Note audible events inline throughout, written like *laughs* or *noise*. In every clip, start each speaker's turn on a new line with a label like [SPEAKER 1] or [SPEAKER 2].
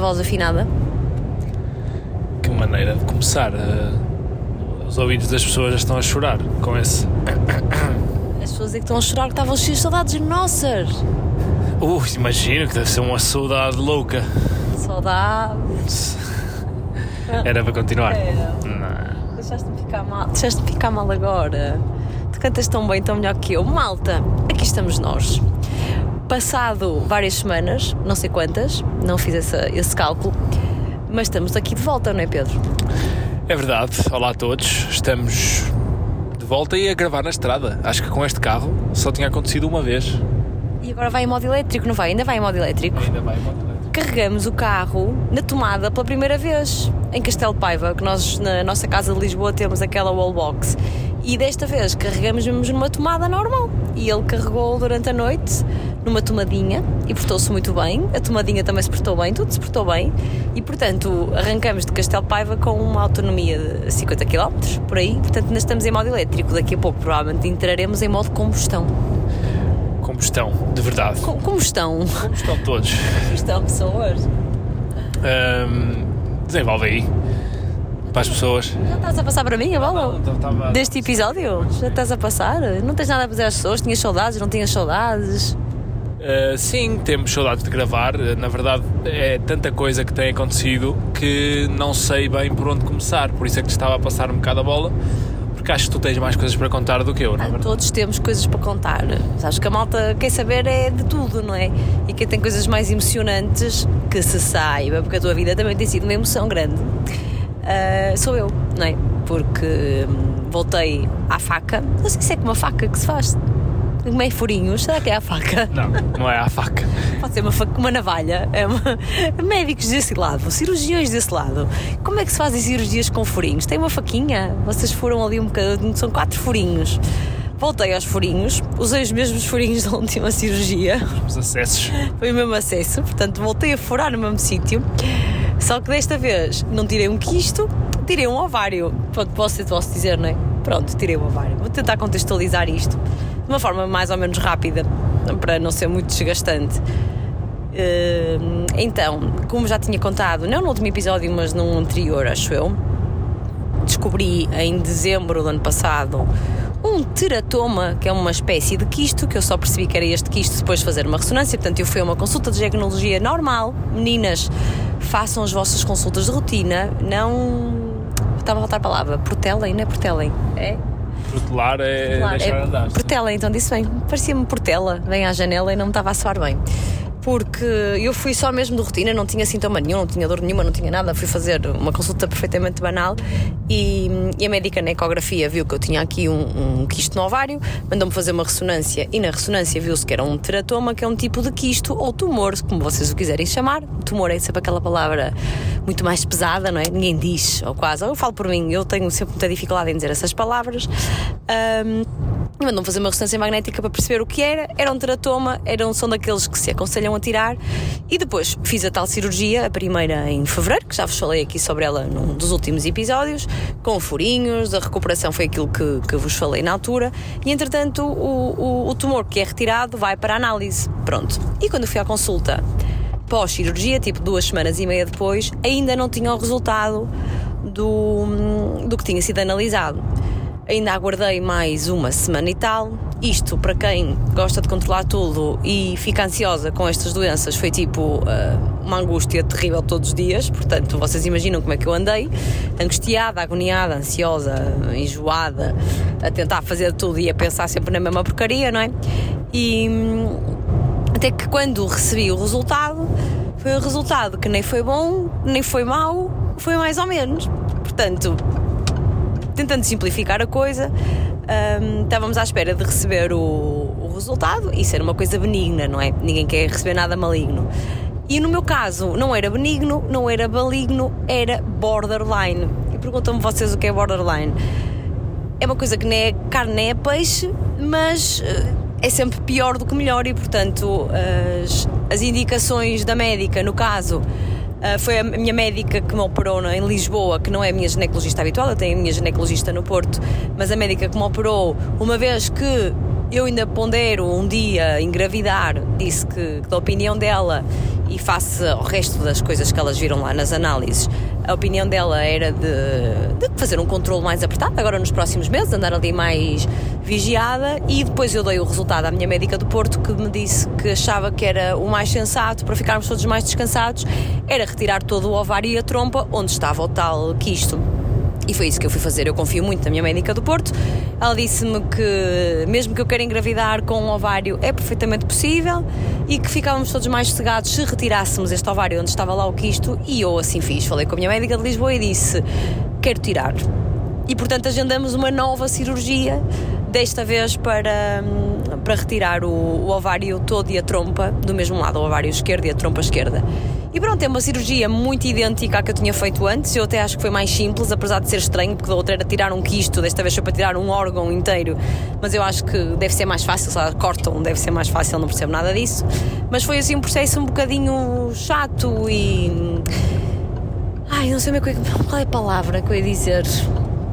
[SPEAKER 1] a voz afinada?
[SPEAKER 2] Que maneira de começar. eh, os ouvidos das pessoas já estão a chorar com esse.
[SPEAKER 1] As pessoas é que estão a chorar que estavam cheias de saudades nossas.
[SPEAKER 2] Uh, imagino que deve ser uma saudade louca.
[SPEAKER 1] Saudades. *laughs*
[SPEAKER 2] Era para continuar.
[SPEAKER 1] Era.
[SPEAKER 2] Não.
[SPEAKER 1] Deixaste-me ficar mal. Deixaste-me ficar mal agora. Tu cantas tão bem, tão melhor que eu. Malta, aqui estamos nós. Passado várias semanas, não sei quantas, não fiz essa- esse cálculo, mas estamos aqui de volta, não é, Pedro?
[SPEAKER 2] É verdade. Olá a todos. Estamos de volta e a gravar na estrada. Acho que com este carro só tinha acontecido uma vez.
[SPEAKER 1] E agora vai em modo elétrico, não vai? Ainda vai em modo elétrico.
[SPEAKER 2] Ainda vai
[SPEAKER 1] Carregamos o carro na tomada pela primeira vez em Castelo Paiva, que nós na nossa casa de Lisboa temos aquela wallbox. E desta vez carregamos mesmo numa tomada normal. E ele carregou durante a noite numa tomadinha e portou-se muito bem. A tomadinha também se portou bem, tudo se portou bem. E portanto arrancamos de Castelo Paiva com uma autonomia de 50 km por aí. Portanto, ainda estamos em modo elétrico. Daqui a pouco provavelmente entraremos em modo combustão.
[SPEAKER 2] Combustão, de verdade.
[SPEAKER 1] Co- Combustão.
[SPEAKER 2] Combustão todos.
[SPEAKER 1] Combustão, pessoas.
[SPEAKER 2] Ahm, desenvolve aí. Para as pessoas.
[SPEAKER 1] Já estás a passar para mim a bola? Deste episódio? Já estás a passar? Não tens nada a fazer às pessoas? Tinhas saudades? Não tinhas saudades?
[SPEAKER 2] Uh, sim, temos saudades de gravar. Uh, Na verdade, é tanta coisa que tem acontecido que não sei bem por onde começar. Por isso é que te estava a passar um bocado a bola, porque acho que tu tens mais coisas para contar do que eu, não é verdade?
[SPEAKER 1] Todos temos coisas para contar. Sabes que a malta quer saber é de tudo, não é? E quem tem coisas mais emocionantes que se saiba, porque a tua vida também tem sido uma emoção grande. ah, sou eu, não é? Porque hum, voltei à faca. Não sei se é com uma faca que se faz. Meio furinhos, será que é a faca?
[SPEAKER 2] Não, não é a faca.
[SPEAKER 1] Pode ser uma, faca, uma navalha, é uma- médicos desse lado, cirurgiões desse lado. Como é que se fazem cirurgias com furinhos? Tem uma faquinha? Vocês foram ali um bocadinho, são quatro furinhos. Voltei aos furinhos, usei os mesmos furinhos da última cirurgia,
[SPEAKER 2] Os acessos.
[SPEAKER 1] foi o mesmo acesso, portanto voltei a furar no mesmo sítio. Só que desta vez não tirei um quisto, tirei um ovário. Pronto, posso, posso dizer, não é? Pronto, tirei o ovário. Vou tentar contextualizar isto de uma forma mais ou menos rápida, para não ser muito desgastante. Hum, Então, como já tinha contado, não no último episódio, mas num anterior, acho eu, descobri em dezembro do ano passado um teratoma, que é uma espécie de quisto, que eu só percebi que era este quisto depois de fazer uma ressonância. Portanto, eu fui a uma consulta de diagnologia normal. Meninas, façam as vossas consultas de rotina, não. Estava a faltar a palavra. Protelem, não é protelem? É?
[SPEAKER 2] Protelar é
[SPEAKER 1] Claro,
[SPEAKER 2] deixar
[SPEAKER 1] é
[SPEAKER 2] andar.
[SPEAKER 1] Portela, então disse bem. Parecia-me Portela, vem à janela e não me estava a soar bem. Porque eu fui só mesmo de rotina, não tinha sintoma nenhum, não tinha dor nenhuma, não tinha nada. Fui fazer uma consulta perfeitamente banal e, e a médica na ecografia viu que eu tinha aqui um, um quisto no ovário, mandou-me fazer uma ressonância e na ressonância viu-se que era um teratoma, que é um tipo de quisto ou tumor, como vocês o quiserem chamar. Tumor é sempre aquela palavra muito mais pesada, não é? Ninguém diz, ou quase. Ou eu falo por mim, eu tenho sempre muita dificuldade em dizer essas palavras. Ahm, mandou-me fazer uma ressonância magnética para perceber o que era. Era um teratoma, era um, são daqueles que se aconselham a tirar. E depois fiz a tal cirurgia, a primeira em fevereiro, que já vos falei aqui sobre ela num dos últimos episódios, com furinhos, a recuperação foi aquilo que, que vos falei na altura. E entretanto, o, o, o tumor que é retirado vai para análise. Pronto. E quando fui à consulta pós-cirurgia, tipo duas semanas e meia depois, ainda não tinha o resultado do, do que tinha sido analisado. Ainda aguardei mais uma semana e tal. Isto, para quem gosta de controlar tudo e fica ansiosa com estas doenças, foi tipo ah, uma angústia terrível todos os dias. Portanto, vocês imaginam como é que eu andei: angustiada, agoniada, ansiosa, enjoada, a tentar fazer tudo e a pensar sempre na mesma porcaria, não é? E até que quando recebi o resultado, foi um resultado que nem foi bom, nem foi mau, foi mais ou menos. Portanto, tentando simplificar a coisa, hum, estávamos à espera de receber o, o resultado e ser uma coisa benigna, não é? Ninguém quer receber nada maligno. E no meu caso, não era benigno, não era maligno, era borderline. E perguntam-me vocês o que é borderline. É uma coisa que nem é carne nem é peixe, mas eh, é sempre pior do que melhor e, portanto, as, as indicações da médica, no caso, ah, foi a minha médica que me operou em Lisboa, que não é a minha ginecologista habitual, eu tenho a minha ginecologista no Porto, mas a médica que me operou, uma vez que eu ainda pondero um dia engravidar, disse que, que da opinião dela e face ao resto das coisas que elas viram lá nas análises, a opinião dela era de, de, fazer um controle mais apertado, agora nos próximos meses, andar ali mais vigiada. E depois eu dei o resultado à minha médica do Porto que me disse que achava que era o mais sensato para ficarmos todos mais descansados, era retirar todo o ovário e a trompa onde estava o tal quisto. E foi isso que eu fui fazer. Eu confio muito na minha médica do Porto. Ela disse-me que, mesmo que eu queira engravidar com um ovário, é perfeitamente possível e que ficávamos todos mais cegados se retirássemos este ovário onde estava lá o quisto. E eu assim fiz. Falei com a minha médica de Lisboa e disse: Quero tirar. E portanto agendamos uma nova cirurgia, desta vez para, para retirar o, o ovário todo e a trompa do mesmo lado, o ovário esquerdo e a trompa esquerda. E pronto, é uma cirurgia muito idêntica à que eu tinha feito antes. Eu até acho que foi mais simples, apesar de ser estranho, porque da outra era tirar um quisto, desta vez foi para tirar um órgão inteiro. Mas eu acho que deve ser mais fácil, lá cortam, deve ser mais fácil, não percebo nada disso. Mas foi assim um processo um bocadinho chato e. Ai, não sei bem qual é a palavra que eu ia dizer.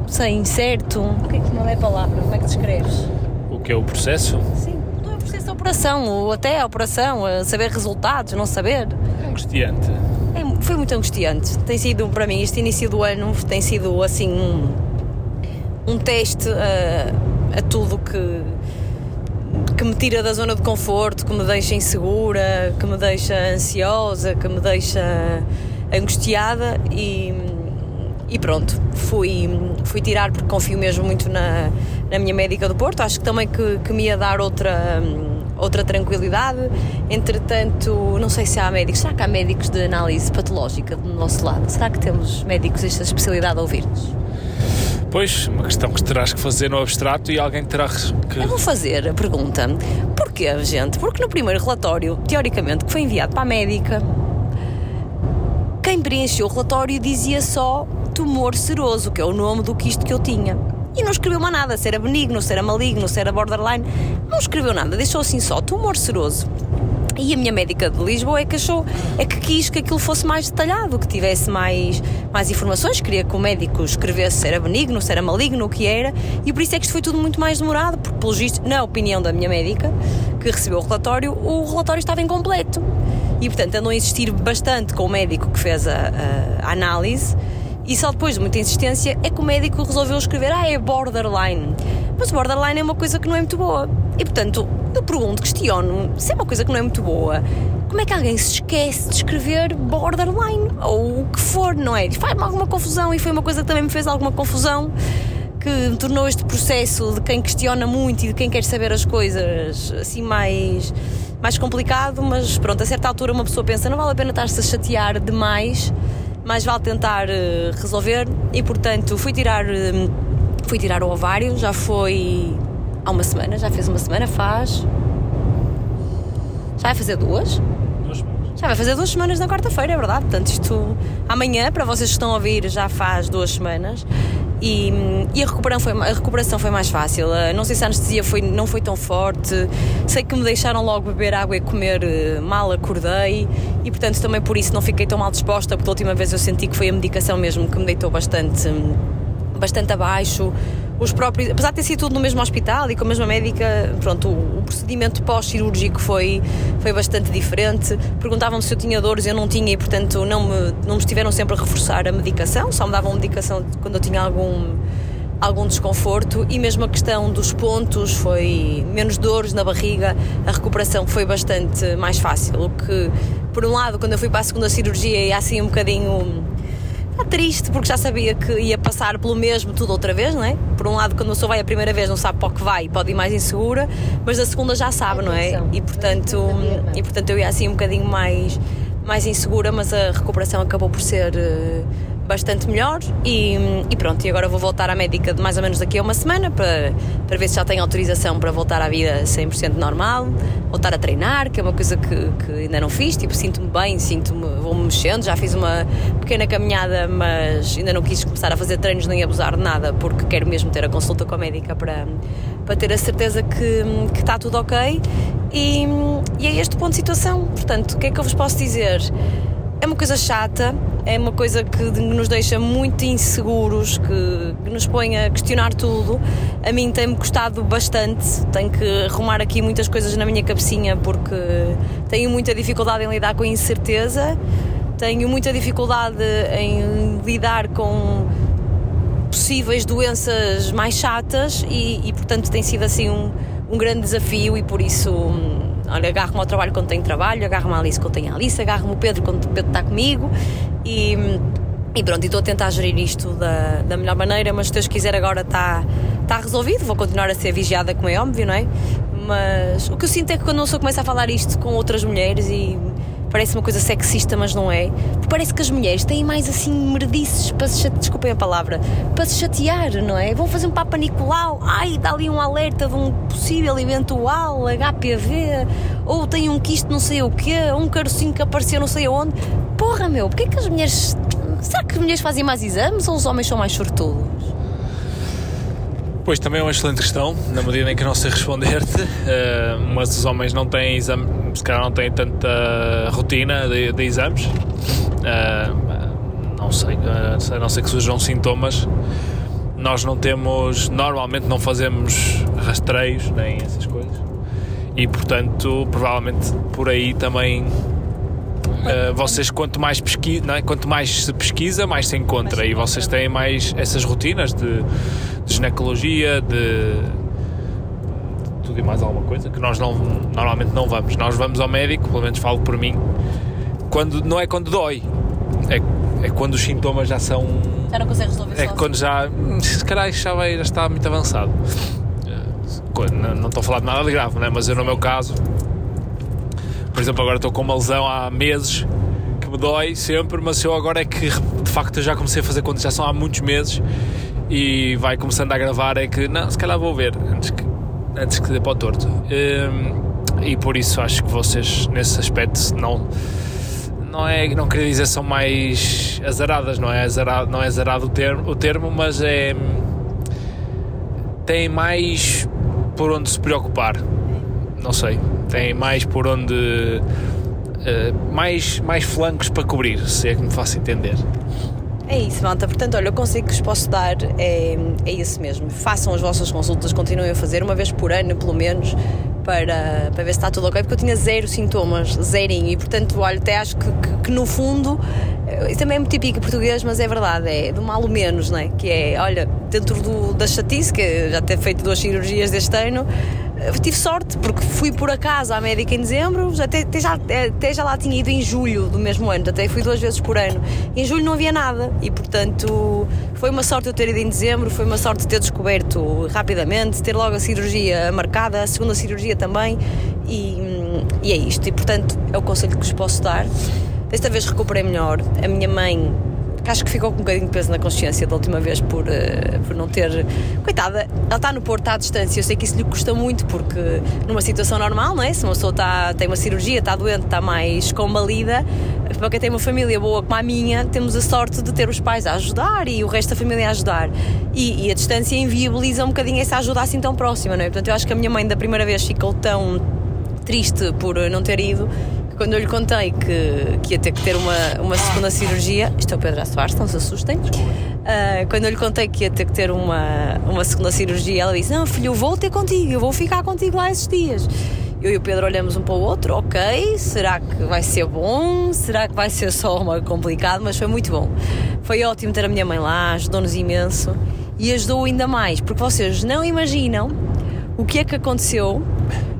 [SPEAKER 1] Sei, incerto. O que é que não é a palavra? Como é que descreves?
[SPEAKER 2] O que é o processo?
[SPEAKER 1] Sim, não é o processo da operação, ou até a operação, a saber resultados, não saber
[SPEAKER 2] angustiante?
[SPEAKER 1] É, foi muito angustiante. Tem sido, para mim, este início do ano tem sido assim um, um teste a, a tudo que, que me tira da zona de conforto, que me deixa insegura, que me deixa ansiosa, que me deixa angustiada e, e pronto, fui, fui tirar porque confio mesmo muito na, na minha médica do Porto. Acho que também que, que me ia dar outra outra tranquilidade. Entretanto, não sei se há médicos. Será que há médicos de análise patológica do nosso lado? Será que temos médicos desta especialidade a ouvir-nos?
[SPEAKER 2] Pois, uma questão que terás que fazer no abstrato e alguém terá que.
[SPEAKER 1] Eu vou fazer a pergunta: porquê, gente? Porque no primeiro relatório, teoricamente, que foi enviado para a médica, quem preencheu o relatório dizia só tumor seroso, que é o nome do quisto que eu tinha e não escreveu mais nada, se era benigno, se era maligno, se era borderline, não escreveu nada, deixou assim só tumor seroso. E a minha médica de Lisboa é que achou, é que quis que aquilo fosse mais detalhado, que tivesse mais, mais informações, queria que o médico escrevesse se era benigno, se era maligno, o que era, e por isso é que isto foi tudo muito mais demorado, porque, pelo visto, na opinião da minha médica, que recebeu o relatório, o relatório estava incompleto. E, portanto, andou a insistir bastante com o médico que fez a, a, análise e só depois de muita insistência é que o médico resolveu escrever: ah, é borderline. Mas borderline é uma coisa que não é muito boa. E portanto, eu pergunto, questiono, se é uma coisa que não é muito boa, como é que alguém se esquece de escrever borderline? Ou o que for, não é? Faz-me alguma confusão e foi uma coisa que também me fez alguma confusão que tornou este processo de quem questiona muito e de quem quer saber as coisas assim mais, mais complicado, mas pronto, a certa altura uma pessoa pensa não vale a pena estar-se a chatear demais mais vale tentar uh, resolver e portanto fui tirar uh, fui tirar o ovário, já foi há uma semana, já fez uma semana, faz já vai fazer duas? Já vai fazer duas semanas na quarta-feira, é verdade. Portanto, isto amanhã, para vocês que estão a ouvir, já faz duas semanas. E, e, a, recuperação foi, a recuperação foi mais fácil. Uh, não sei se a anestesia foi, não foi tão forte. Sei que me deixaram logo beber água e comer uh, mal, acordei e, portanto, também por isso não fiquei tão mal disposta, porque a última vez eu senti que foi a medicação mesmo que me deitou bastante, bastante abaixo os próprios, apesar de ter sido tudo no mesmo hospital e com a mesma médica, pronto, o, o procedimento pós-cirúrgico foi, foi bastante diferente. Perguntavam-me se eu tinha dores, eu não tinha e, portanto, não me, não me estiveram sempre a reforçar a medicação, só me davam medicação quando eu tinha algum algum desconforto e mesmo a questão dos pontos foi menos dores na barriga, a recuperação foi bastante mais fácil. O que, por um lado, quando eu fui para a segunda cirurgia, ia assim um bocadinho triste porque já sabia que ia passar pelo mesmo tudo outra vez, não é? Por um lado, quando a pessoa vai a primeira vez, não sabe para o que vai, pode ir mais insegura, mas a segunda já sabe, não é? E portanto, e portanto eu ia assim um bocadinho mais, mais insegura, mas a recuperação acabou por ser eh, bastante melhor e, e, pronto, e agora vou voltar à médica de mais ou menos daqui a uma semana para, para ver se já tenho autorização para voltar à vida 100% normal, voltar a treinar, que é uma coisa que, que ainda não fiz, tipo, sinto-me bem, sinto-me, vou-me mexendo, já fiz uma pequena caminhada, mas ainda não quis começar a fazer treinos nem abusar de nada, porque quero mesmo ter a consulta com a médica para, para ter a certeza que, que está tudo ok e, e é este ponto de situação, portanto, o que é que eu vos posso dizer? É uma coisa chata, é uma coisa que nos deixa muito inseguros, que, que nos põe a questionar tudo. A mim tem-me custado bastante, tenho que arrumar aqui muitas coisas na minha cabecinha porque tenho muita dificuldade em lidar com a incerteza, tenho muita dificuldade em lidar com possíveis doenças mais chatas e, e portanto tem sido assim um, um grande desafio e por isso olha, agarro-me ao trabalho quando tenho trabalho, agarro-me à Alice quando tenho a Alice, agarro-me o Pedro quando o Pedro está comigo e, e pronto, estou a tentar gerir isto da, da melhor maneira, mas se Deus quiser agora está, está resolvido, vou continuar a ser vigiada como é óbvio, não é? Mas o que eu sinto é que quando eu começo a falar isto com outras mulheres e parece uma coisa sexista, mas não é. Porque parece que as mulheres têm mais assim merdices para se chatear, desculpem a palavra, para se chatear, não é? Vão fazer um Papa Nicolau, ai, dá ali um alerta de um possível eventual HPV, ou tem um quiste não sei o quê, um carocinho que apareceu não sei aonde. Porra, meu, porquê que as mulheres. Será que as mulheres fazem mais exames ou os homens são mais sortudos?
[SPEAKER 2] Pois também é uma excelente questão, na medida em que não sei responder-te, uh, *laughs* mas os homens não têm exame, se calhar não têm tanta rotina de, de exames. Uh, não sei, uh, a não ser que surjam sintomas. Nós não temos, normalmente não fazemos rastreios nem essas coisas. E portanto, provavelmente por aí também Uh, vocês quanto mais pesquisa, é? quanto mais se pesquisa, mais se encontra e vocês têm mais essas rotinas de, de ginecologia, de, de, tudo e mais alguma coisa que nós não, normalmente não vamos. Nós vamos ao médico, pelo menos falo por mim, quando não é quando dói, é, é quando os sintomas já são.
[SPEAKER 1] Já não consegue resolver
[SPEAKER 2] É quando já. Se calhar já, vai, já está muito avançado. Uh, não, não estou a falar de nada de grave, né? mas eu no meu caso por exemplo, agora estou com uma lesão há meses que me dói sempre, mas eu agora é que de facto já comecei a fazer são há muitos meses e vai começando a gravar é que não, se calhar vou ver antes que, antes que dê para o torto. Um, e por isso acho que vocês nesse aspecto não não é não queria dizer são mais azaradas, não é azarado, não é azarado o termo, o termo, mas é tem mais por onde se preocupar. Não sei tem mais por onde. Uh, mais, mais flancos para cobrir, se é que me faço entender.
[SPEAKER 1] É isso, malta. Portanto, olha, o conselho que vos posso dar é, é esse mesmo. Façam as vossas consultas, continuem a fazer uma vez por ano, pelo menos, para, para ver se está tudo ok, porque eu tinha zero sintomas, zerinho, e portanto, olha, até acho que, que, que no fundo, eh, isso também é muito típico português, mas é verdade, é do mal o menos, não é? Que é, olha, dentro do, da chatice, que já ter feito duas cirurgias deste ano, tive sorte, porque fui por acaso à médica em dezembro, até, até, já, até já lá tinha ido em julho do mesmo ano, até fui duas vezes por ano. Em julho não havia nada e, portanto, foi uma sorte eu ter ido em dezembro, foi uma sorte ter descoberto rapidamente, ter logo a cirurgia marcada, a segunda cirurgia também, e, e é isto. E, portanto, é o conselho que vos posso dar. Desta vez recuperei melhor. A minha mãe que acho que ficou com um bocadinho de peso na consciência da última vez por, uh, por não ter. Coitada, ela está no Porto, à distância. Eu sei que isso lhe custa muito, porque numa situação normal, não é? Se uma pessoa está, tem uma cirurgia, está doente, está mais combalida, para quem tem uma família boa como a minha, temos a sorte de ter os pais a ajudar e o resto da família a ajudar. E, e a distância inviabiliza um bocadinho essa ajuda assim tão próxima, não é? Portanto, eu acho que a minha mãe da primeira vez ficou tão triste por não ter ido quando eu lhe contei que, que ia ter que ter uma, uma segunda cirurgia, isto é o Pedro Soares, não se assustem. Uh, quando eu lhe contei que ia ter que ter uma, uma segunda cirurgia, ela disse: Não, filho, eu vou ter contigo, eu vou ficar contigo lá esses dias. Eu e o Pedro olhamos um para o outro, ok, será que vai ser bom? Será que vai ser só uma complicado? Mas foi muito bom. Foi ótimo ter a minha mãe lá, ajudou-nos imenso e ajudou ainda mais, porque vocês não imaginam o que é que aconteceu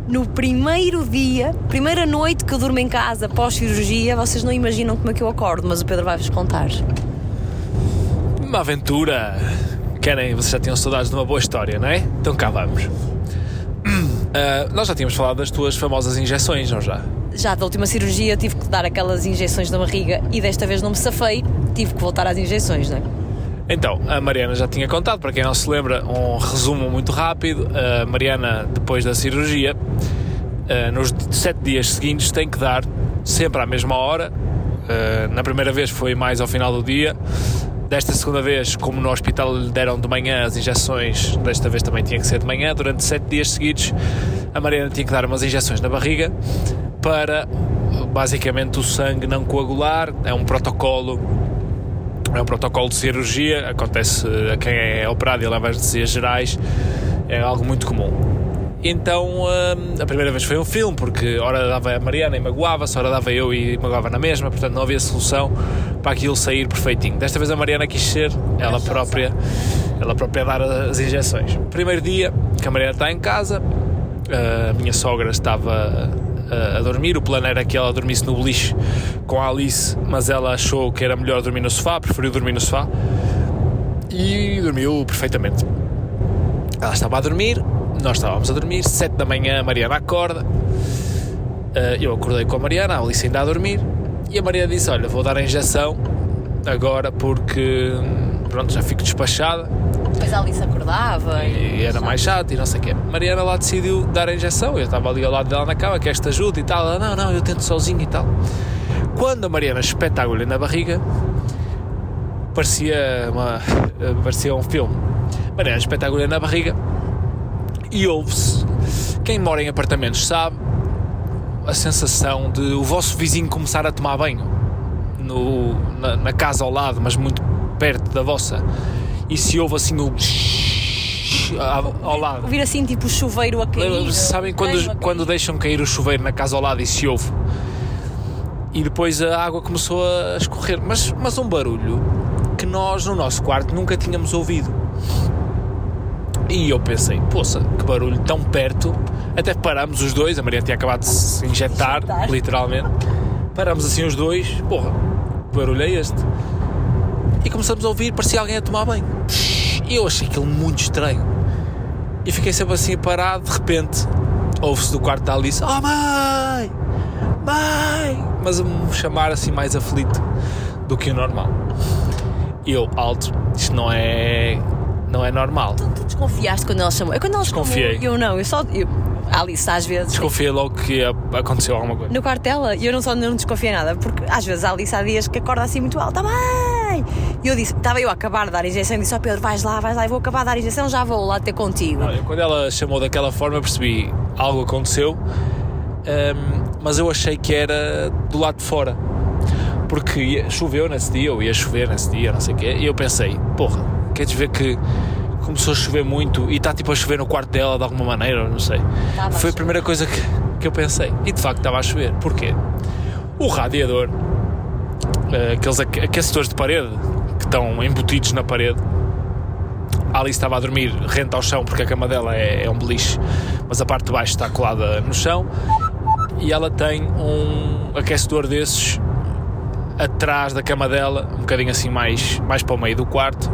[SPEAKER 1] no primeiro dia, primeira noite que eu durmo em casa pós-cirurgia, vocês não imaginam como é que eu acordo, mas o Pedro vai-vos contar.
[SPEAKER 2] Uma aventura! Querem, vocês já tinham saudades de uma boa história, não é? Então cá vamos. Uh, *clears throat* nós já tínhamos falado das tuas famosas injeções, não já?
[SPEAKER 1] Já da última cirurgia tive que dar aquelas injeções na barriga e desta vez não me safei, tive que voltar às injeções, não é?
[SPEAKER 2] Então, a Mariana já tinha contado, para quem não se lembra, um resumo muito rápido. A Mariana, depois da cirurgia, eh, nos sete dias seguintes, tem que dar sempre à mesma hora. Eh, na primeira vez foi mais ao final do dia. Desta segunda vez, como no hospital lhe deram de manhã as injeções, desta vez também tinha que ser de manhã. Durante sete dias seguidos, a Mariana tinha que dar umas injeções na barriga para basicamente o sangue não coagular. É um protocolo É um protocolo de cirurgia, acontece a quem é operado e leva anestesias gerais, é algo muito comum. Então hum, a primeira vez foi um filme, porque ora dava a Mariana e magoava-se, ora dava eu e magoava na mesma, portanto não havia solução para aquilo sair perfeitinho. Desta vez a Mariana quis ser ela própria, ela própria dar as injeções. Primeiro dia que a Mariana está em casa, a minha sogra estava a dormir, o plano era que ela dormisse no beliche com a Alice, mas ela achou que era melhor dormir no sofá, preferiu dormir no sofá e dormiu perfeitamente. Ela estava a dormir, nós estávamos a dormir, 7 da manhã a Mariana acorda, uh, eu acordei com a Mariana, a Alice ainda a dormir, e a Mariana disse: Olha, vou dar a injeção agora porque pronto, já fico despachada.
[SPEAKER 1] Depois a Alice acordava
[SPEAKER 2] e, e era mais chato e não sei o quê. Mariana lá decidiu dar a injeção, eu estava ali ao lado dela na cama, que esta ajuda e tal. Ela, não, não, eu tento sozinho e tal. Quando a Mariana espeta a agulha na barriga, parecia, uma, *laughs* parecia um filme. Mariana espeta a agulha na barriga e ouve-se. Quem mora em apartamentos sabe a sensação de o vosso vizinho começar a tomar banho no, na, na casa ao lado, mas muito perto da vossa, e se ouve assim o ao lado.
[SPEAKER 1] Ouvir assim tipo o chuveiro a cair.
[SPEAKER 2] Sabem quando, quando deixam cair o chuveiro na casa ao lado e se ouve? E depois a água começou a escorrer, mas, mas um barulho que nós no nosso quarto nunca tínhamos ouvido. E eu pensei, poça, que barulho tão perto. Até paramos os dois, a Maria tinha acabado de se injetar, injetar. literalmente. Paramos assim os dois, porra, que barulho é este? E começamos a ouvir, parecia alguém a tomar banho. E eu achei aquilo muito estranho. E fiquei sempre assim parado, de repente, ouve-se do quarto da Alice: Oh mãe! Mãe! Mas a me chamar assim mais aflito do que o normal. E eu, alto, isto não é não é normal.
[SPEAKER 1] Tu, tu desconfiaste quando ela chamou? Eu quando ela
[SPEAKER 2] Desconfiei.
[SPEAKER 1] Chamou, eu não, eu só. Eu, Alice, às vezes.
[SPEAKER 2] Desconfiei logo que aconteceu alguma coisa.
[SPEAKER 1] No quarto dela, eu não só não desconfiei nada, porque às vezes a Alice há dias que acorda assim muito alta, mãe! E eu disse, estava eu a acabar de dar a injeção e disse: Ó oh, Pedro, vais lá, vais lá, eu vou acabar de dar a injeção, já vou lá ter contigo.
[SPEAKER 2] Quando ela chamou daquela forma, percebi algo aconteceu, um, mas eu achei que era do lado de fora. Porque choveu nesse dia, ou ia chover nesse dia, não sei o quê, e eu pensei, porra, queres ver que começou a chover muito e está tipo a chover no quarto dela de alguma maneira, não sei. Tava Foi a, a primeira coisa que, que eu pensei. E de facto estava a chover. Porquê? O radiador, aqueles aquecedores de parede que estão embutidos na parede, a Alice estava a dormir rente ao chão porque a cama dela é, é um beliche, mas a parte de baixo está colada no chão e ela tem um aquecedor desses atrás da cama dela, um bocadinho assim mais, mais para o meio do quarto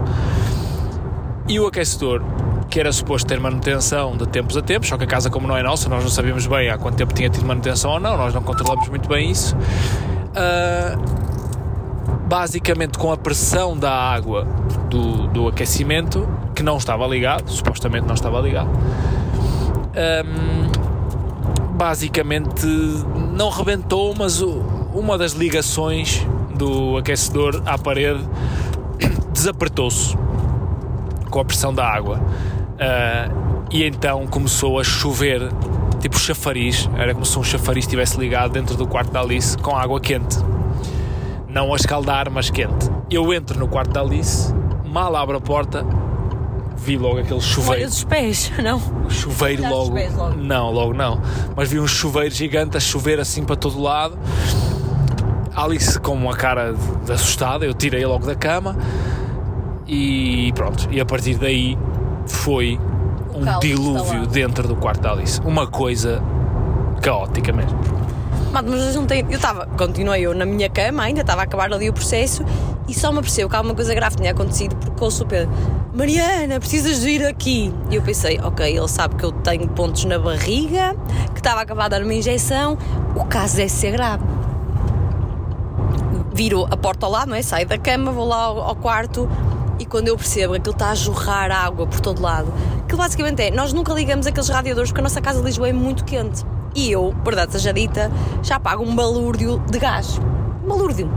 [SPEAKER 2] e o aquecedor, que era suposto ter manutenção de tempos a tempos, só que a casa, como não é nossa, nós não sabíamos bem há quanto tempo tinha tido manutenção ou não, nós não controlamos muito bem isso. Uh, basicamente, com a pressão da água do, do aquecimento, que não estava ligado, supostamente não estava ligado, um, basicamente não rebentou, mas uma das ligações do aquecedor à parede *coughs* desapertou-se com a pressão da água. Uh, e então começou a chover, tipo chafariz, era como se um chafariz estivesse ligado dentro do quarto da Alice com água quente. Não a escaldar, mas quente. Eu entro no quarto da Alice, mal abro a porta, vi logo aquele *laughs* chuveiro.
[SPEAKER 1] Olha os pés, não?
[SPEAKER 2] O chuveiro logo. logo. Não, logo não. Mas vi um chuveiro gigante a chover assim para todo lado. Alice com uma cara de assustada, eu tirei logo da cama e pronto, e a partir daí foi um dilúvio dentro do quarto da Alice. Uma coisa caótica mesmo.
[SPEAKER 1] Mas juntei, eu estava, continuei eu na minha cama, ainda estava a acabar ali o processo e só me apercebeu que alguma coisa grave tinha acontecido porque ouço o Pedro, Mariana, precisas de vir aqui. E eu pensei, ok, ele sabe que eu tenho pontos na barriga, que estava a acabar de dar uma injeção, o caso deve ser grave. Viro a porta ao lado, não é? Saio da cama, vou lá ao, ao quarto, e quando eu percebo que aquilo está a jorrar água por todo lado, que basicamente é, nós nunca ligamos aqueles radiadores porque a nossa casa de Lisboa é muito quente. E eu, verdade seja dita, já pago um balúrdio de gás. Um balúrdio.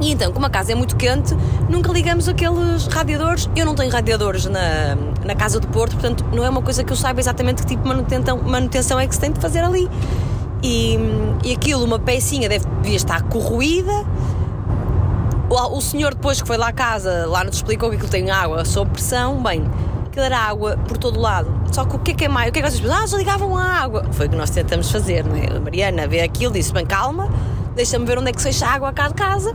[SPEAKER 1] E então, como a casa é muito quente, nunca ligamos aqueles radiadores. Eu não tenho radiadores na, na casa do Porto, portanto, não é uma coisa que eu saiba exatamente que tipo de manutenção, manutenção é que se tem de fazer ali. E, e aquilo, uma pecinha deve, devia estar corroída O, o senhor depois que foi lá à casa, lá nos explicou que aquilo tem água sob pressão, bem, aquilo era água por todo o lado. Só que o que é que é mais? O que é que vocês pensam? Ah, só ligavam a água. Foi o que nós tentamos fazer, não é? A Mariana vê aquilo, disse, bem, calma, deixa-me ver onde é que se a água cá de casa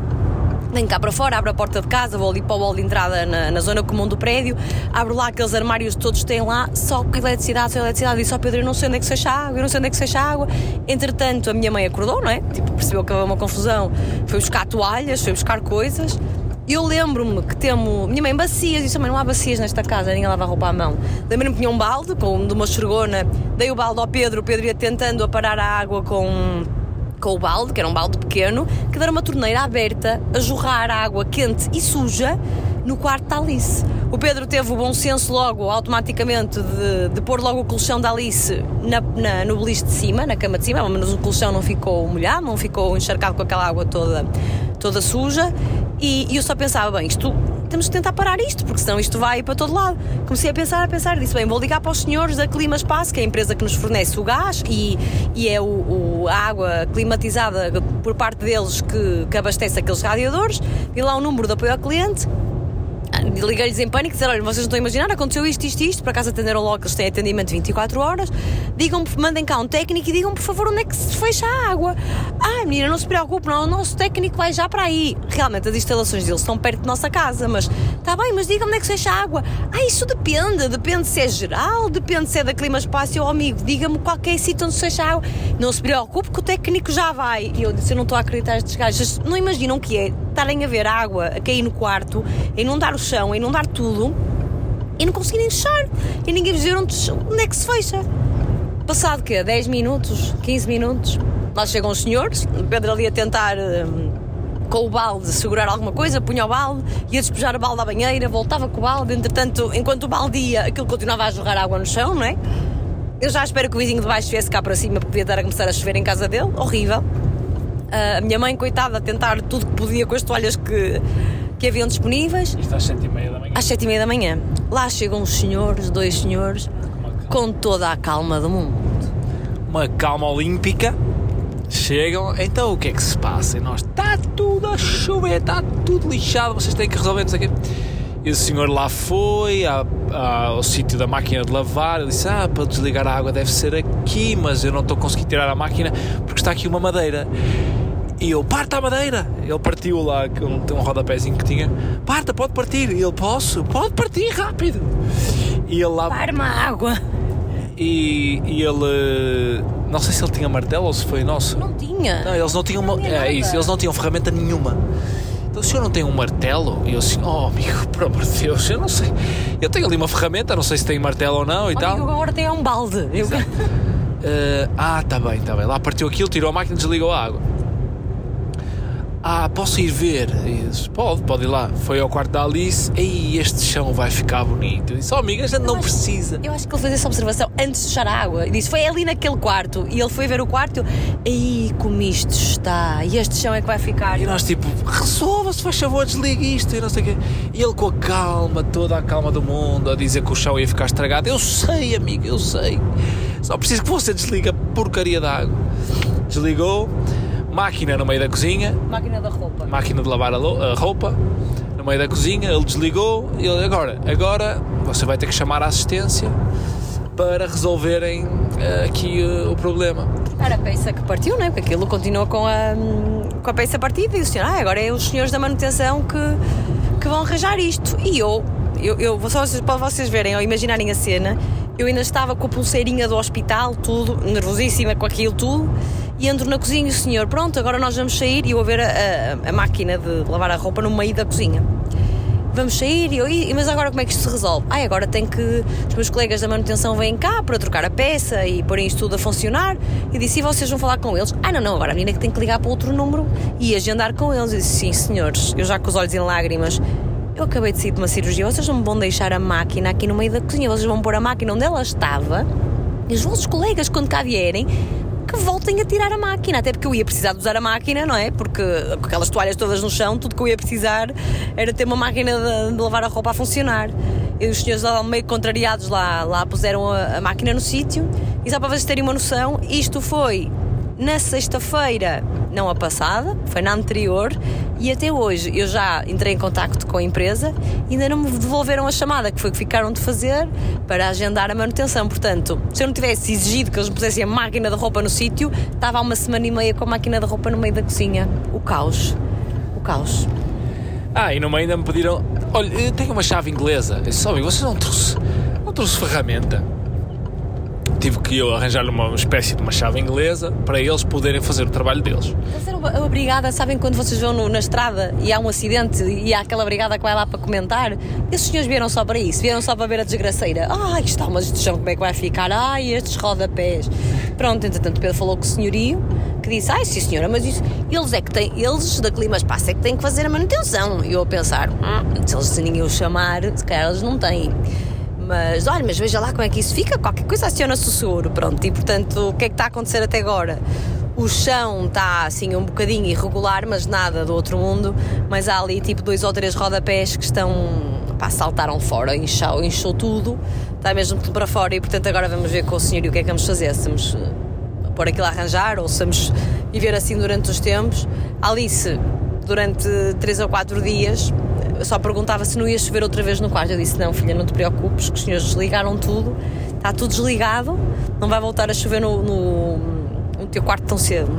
[SPEAKER 1] venho cá para fora, abro a porta de casa, vou ali para o hall de entrada na, na, zona comum do prédio, abro lá aqueles armários todos têm lá, só que eletricidade, só eletricidade. Disse ao Pedro: Eu não sei onde é que se a água, eu não sei onde é que se a água. Entretanto, a minha mãe acordou, não é? Tipo, percebeu que havia uma confusão, foi buscar toalhas, foi buscar coisas. Eu lembro-me que temos. Minha mãe, bacias, disse: Mãe, não há bacias nesta casa, ninguém lava a roupa à mão. Lembro-me que tinha um balde, com, de uma xergona, dei o balde ao Pedro, o Pedro ia tentando aparar a água com com o balde, que era um balde pequeno, que era uma torneira aberta a jorrar água quente e suja no quarto da Alice. O Pedro teve o bom senso logo, automaticamente, de, de pôr logo o colchão da Alice na, na, no beliche de cima, na cama de cima, mas o colchão não ficou molhado, não ficou encharcado com aquela água toda, toda suja. E, e eu só pensava, bem, isto temos que tentar parar isto, porque senão isto vai para todo lado. Comecei a pensar, a pensar, disse, bem, vou ligar para os senhores da Clima Espaço, que é a empresa que nos fornece o gás e, e é o, o a água climatizada por parte deles que, que abastece aqueles radiadores, vi lá o número de apoio ao cliente, liguei-lhes em pânico, dizer, olha, vocês não estão a imaginar, aconteceu isto, isto, isto, por acaso atenderam logo que eles têm atendimento 24 horas, digam mandem cá um técnico e digam, por favor, onde é que se fecha a água. Ah, menina, não se preocupe, não, o nosso técnico vai já para aí. Realmente as instalações deles estão perto da nossa casa, mas está bem, mas digam onde é que se fecha a água. Ah, isso depende, depende se é geral, depende se é da clima espaço, ou amigo, diga-me qualquer sítio onde se fecha a água. Não se preocupe que o técnico já vai. E eu disse, eu não estou a acreditar estes gajos, não imaginam o que é estarem a ver água a cair no quarto, a inundar o chão, a inundar tudo e não conseguirem fechar. E ninguém vos onde, onde é que se fecha. Passado o quê? 10 minutos, 15 minutos, lá chegam os senhores, Pedro ali a tentar. Hum, com o balde segurar alguma coisa, punha o balde, ia despejar o balde à banheira, voltava com o balde, entretanto, enquanto o balde ia, aquilo continuava a jorrar água no chão, não é? Eu já espero que o vizinho de baixo viesse cá para cima, porque podia estar a começar a chover em casa dele, horrível a minha mãe, coitada, a tentar tudo que podia com as toalhas que, que haviam disponíveis.
[SPEAKER 2] Isto às sete e meia da manhã.
[SPEAKER 1] Às sete e meia da manhã. Lá chegam os senhores, dois senhores, com toda a calma do mundo.
[SPEAKER 2] Uma calma olímpica. Chegam, então o que é que se passa? E nós, está tudo a chover, está tudo lixado, vocês têm que resolver isso aqui. E o senhor lá foi à, à, ao sítio da máquina de lavar. Ele disse: Ah, para desligar a água deve ser aqui, mas eu não estou conseguindo tirar a máquina porque está aqui uma madeira. E eu, parta a madeira! Ele partiu lá, com um, um rodapézinho que tinha. Parta, pode partir! E ele, posso? Pode partir, rápido! E ele lá.
[SPEAKER 1] Para-me a água!
[SPEAKER 2] E, e ele. Não sei se ele tinha martelo ou se foi nosso.
[SPEAKER 1] Não tinha!
[SPEAKER 2] Não, eles não tinham. Não é isso, eles não tinham ferramenta nenhuma. Então o senhor não tem um martelo? E eu assim, oh amigo, *laughs* por amor de Deus, eu não sei. Eu tenho ali uma ferramenta, não sei se tem martelo ou não e
[SPEAKER 1] oh,
[SPEAKER 2] tal.
[SPEAKER 1] Amigo, agora tem um balde. Eu...
[SPEAKER 2] Uh, ah, tá bem, tá bem. Lá partiu aquilo, tirou a máquina e desligou a água. Ah, posso ir ver? disse, pode, pode ir lá. Foi ao quarto da Alice. Ei, este chão vai ficar bonito. Eu disse, oh amiga, a gente não
[SPEAKER 1] acho,
[SPEAKER 2] precisa.
[SPEAKER 1] Eu acho que ele fez essa observação antes de fechar a água. E disse, foi ali naquele quarto. E ele foi ver o quarto. Ei, como isto está. E este chão é que vai ficar.
[SPEAKER 2] E nós tipo, resolva-se, faz favor, desligue isto. E não sei o quê. E ele com a calma, toda a calma do mundo, a dizer que o chão ia ficar estragado. Eu sei, amigo, eu sei. Só preciso que você desligue a porcaria da água. Desligou máquina no meio da cozinha.
[SPEAKER 1] Máquina da roupa.
[SPEAKER 2] Máquina de lavar a, roupa no meio da cozinha. Ele desligou e ele, agora, agora você vai ter que chamar a assistência para resolverem uh, aqui uh, o problema.
[SPEAKER 1] Era a peça que partiu, não é? Porque aquilo continua com a, com a peça partida e o senhor, ah, agora é os senhores da manutenção que, que vão arranjar isto. E eu, eu, eu só para vocês verem ou imaginarem a cena, eu ainda estava com a pulseirinha do hospital, tudo, nervosíssima com aquilo tudo e entro na cozinha e o senhor, pronto, agora nós vamos sair e eu vou ver a, a, a, máquina de lavar a roupa no meio da cozinha. Vamos sair e eu, mas agora como é que isto se resolve? Ai, agora tem que. Os meus colegas da manutenção vêm cá para trocar a peça e porem isto tudo a funcionar. E disse: e vocês vão falar com eles? Ah, não, não, agora a menina que tem que ligar para outro número e agendar com eles. Eu disse: sim, senhores, eu já com os olhos em lágrimas. Eu acabei de sair de uma cirurgia, vocês não me vão deixar a máquina aqui no meio da cozinha, vocês vão pôr a máquina onde ela estava e os vossos colegas, quando cá vierem, que voltem a tirar a máquina, até porque eu ia precisar de usar a máquina, não é? Porque com aquelas toalhas todas no chão, tudo que eu ia precisar era ter uma máquina de, de lavar a roupa a funcionar. E os senhores lá meio contrariados lá, lá puseram a, a máquina no sítio e só para vocês terem uma noção, isto foi na sexta-feira, não a passada, foi na anterior, e até hoje eu já entrei em contacto com a empresa e ainda não me devolveram a chamada, que foi que ficaram de fazer para agendar a manutenção. Portanto, se eu não tivesse exigido que eles me pusessem a máquina de roupa no sítio, estava há uma semana e meia com a máquina de roupa no meio da cozinha. O caos. O caos.
[SPEAKER 2] Ah, e no meio ainda me pediram: olha, eu tenho uma chave inglesa. Eu disse: vocês não trouxe, não trouxe ferramenta? Tive que eu arranjar uma espécie de uma chave inglesa para eles poderem fazer o trabalho deles.
[SPEAKER 1] Eles eram a brigada, sabem quando vocês vão no, na estrada e há um acidente e há aquela brigada que vai lá para comentar? Esses senhores vieram só para isso, vieram só para ver a desgraceira. Ai, está, mas este chão como é que vai ficar? Ai, estes rodapés. Pronto, entretanto Pedro falou com o senhorio que disse, ai sim senhora, mas isso, eles é que têm, eles da Clima Espaço é que têm que fazer a manutenção. E eu a pensar, hum, se eles se ninguém o chamar, se calhar eles não têm. Mas olha, mas veja lá como é que isso fica, qualquer coisa aciona-se o seguro, pronto. E portanto, o que é que está a acontecer até agora? O chão está assim um bocadinho irregular, mas nada do outro mundo. Mas há ali tipo dois ou três rodapés que estão. pá, saltaram fora, inchou, inchou tudo, está mesmo tudo para fora. E portanto, agora vamos ver com o senhor e o que é que vamos fazer. Se vamos uh, pôr aquilo a arranjar ou se vamos viver assim durante os tempos. Alice, durante três ou quatro dias, só perguntava se não ia chover outra vez no quarto. Eu disse: Não, filha, não te preocupes, que os senhores desligaram tudo, está tudo desligado, não vai voltar a chover no, no, no teu quarto tão cedo.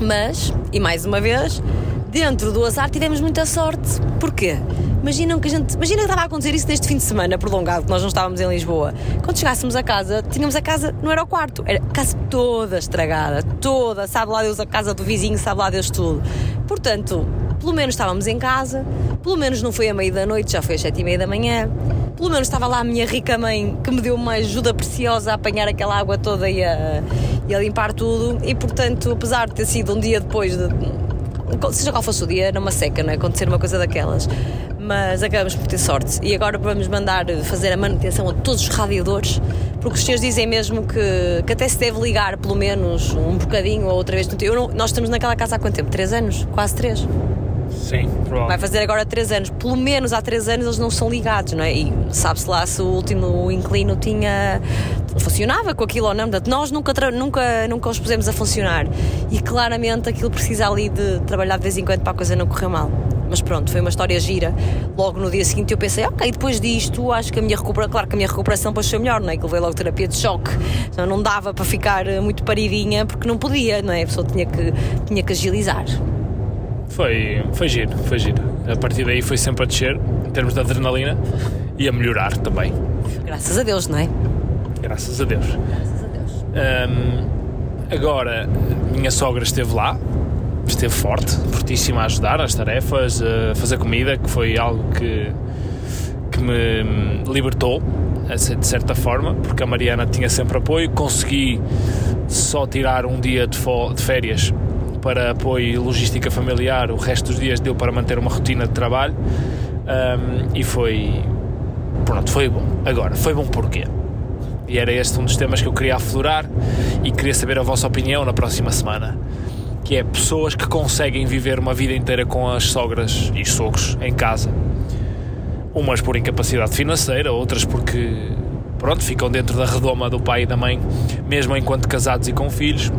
[SPEAKER 1] Mas, e mais uma vez, dentro do azar tivemos muita sorte. Porquê? Imaginam que a gente. Imagina que estava a acontecer isso neste fim de semana prolongado, que nós não estávamos em Lisboa. Quando chegássemos a casa, tínhamos a casa, não era o quarto, era a casa toda estragada, toda, sabe lá Deus a casa do vizinho, sabe lá Deus tudo. Portanto, pelo menos estávamos em casa, pelo menos não foi a meio da noite, já foi às sete e meia da manhã, pelo menos estava lá a minha rica mãe que me deu uma ajuda preciosa a apanhar aquela água toda e a, e a limpar tudo, e portanto, apesar de ter sido um dia depois de. Seja qual fosse o dia, era uma seca, não é? Acontecer uma coisa daquelas. Mas acabamos por ter sorte. E agora vamos mandar fazer a manutenção a todos os radiadores, porque os senhores dizem mesmo que, que até se deve ligar pelo menos um bocadinho ou outra vez no tempo. Nós estamos naquela casa há quanto tempo? Três anos? Quase três.
[SPEAKER 2] Sim.
[SPEAKER 1] Vai fazer agora 3 anos. Pelo menos há 3 anos eles não são ligados, não é? E sabe-se lá se o último inclino tinha. funcionava com aquilo ou não. Nós nunca, nunca, nunca os pusemos a funcionar. E claramente aquilo precisa ali de trabalhar de vez em quando para a coisa não correr mal. Mas pronto, foi uma história gira. Logo no dia seguinte eu pensei, ok, depois disto acho que a minha recuperação, claro que a minha recuperação depois foi melhor, não é? Que levei logo terapia de choque. Então não dava para ficar muito paridinha porque não podia, não é? A pessoa tinha que, tinha que agilizar.
[SPEAKER 2] Foi, foi giro, foi giro. A partir daí foi sempre a descer, em termos de adrenalina, e a melhorar também.
[SPEAKER 1] Graças a Deus, não é?
[SPEAKER 2] Graças a Deus.
[SPEAKER 1] Graças a Deus.
[SPEAKER 2] Um, agora, minha sogra esteve lá, esteve forte, fortíssima a ajudar nas tarefas, a fazer comida, que foi algo que, que me libertou, de certa forma, porque a Mariana tinha sempre apoio. Consegui só tirar um dia de, de férias para apoio e logística familiar, o resto dos dias deu para manter uma rotina de trabalho um, e foi. Pronto, foi bom. Agora, foi bom porquê? E era este um dos temas que eu queria aflorar e queria saber a vossa opinião na próxima semana. Que é pessoas que conseguem viver uma vida inteira com as sogras e sogros em casa. Umas por incapacidade financeira, outras porque pronto, ficam dentro da redoma do pai e da mãe, mesmo enquanto casados e com filhos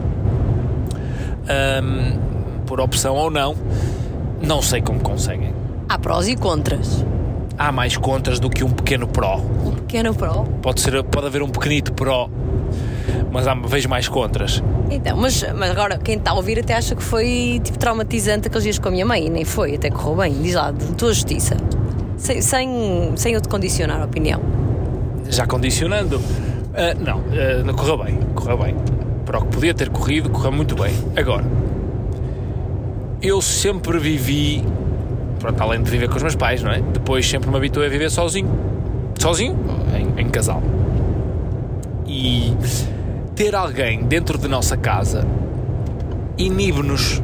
[SPEAKER 2] um, por opção ou não, não sei como conseguem.
[SPEAKER 1] Há prós e contras.
[SPEAKER 2] Há mais contras do que um pequeno pró.
[SPEAKER 1] Um pequeno pró?
[SPEAKER 2] Pode, ser, pode haver um pequenito pró, mas há, vejo mais contras.
[SPEAKER 1] Então, mas, mas agora quem está a ouvir até acha que foi tipo traumatizante aqueles dias com a minha mãe, e nem foi, até correu bem. Diz lá, de tua justiça. Sem, sem, sem eu te condicionar a opinião.
[SPEAKER 2] Já condicionando? Uh, não, uh, não correu bem, correu bem para o que podia ter corrido, correu muito bem. Agora, eu sempre vivi, pronto, além de viver com os meus pais, não é? Depois sempre me habituei a viver sozinho. Sozinho, em, em casal. E ter alguém dentro de nossa casa inibe-nos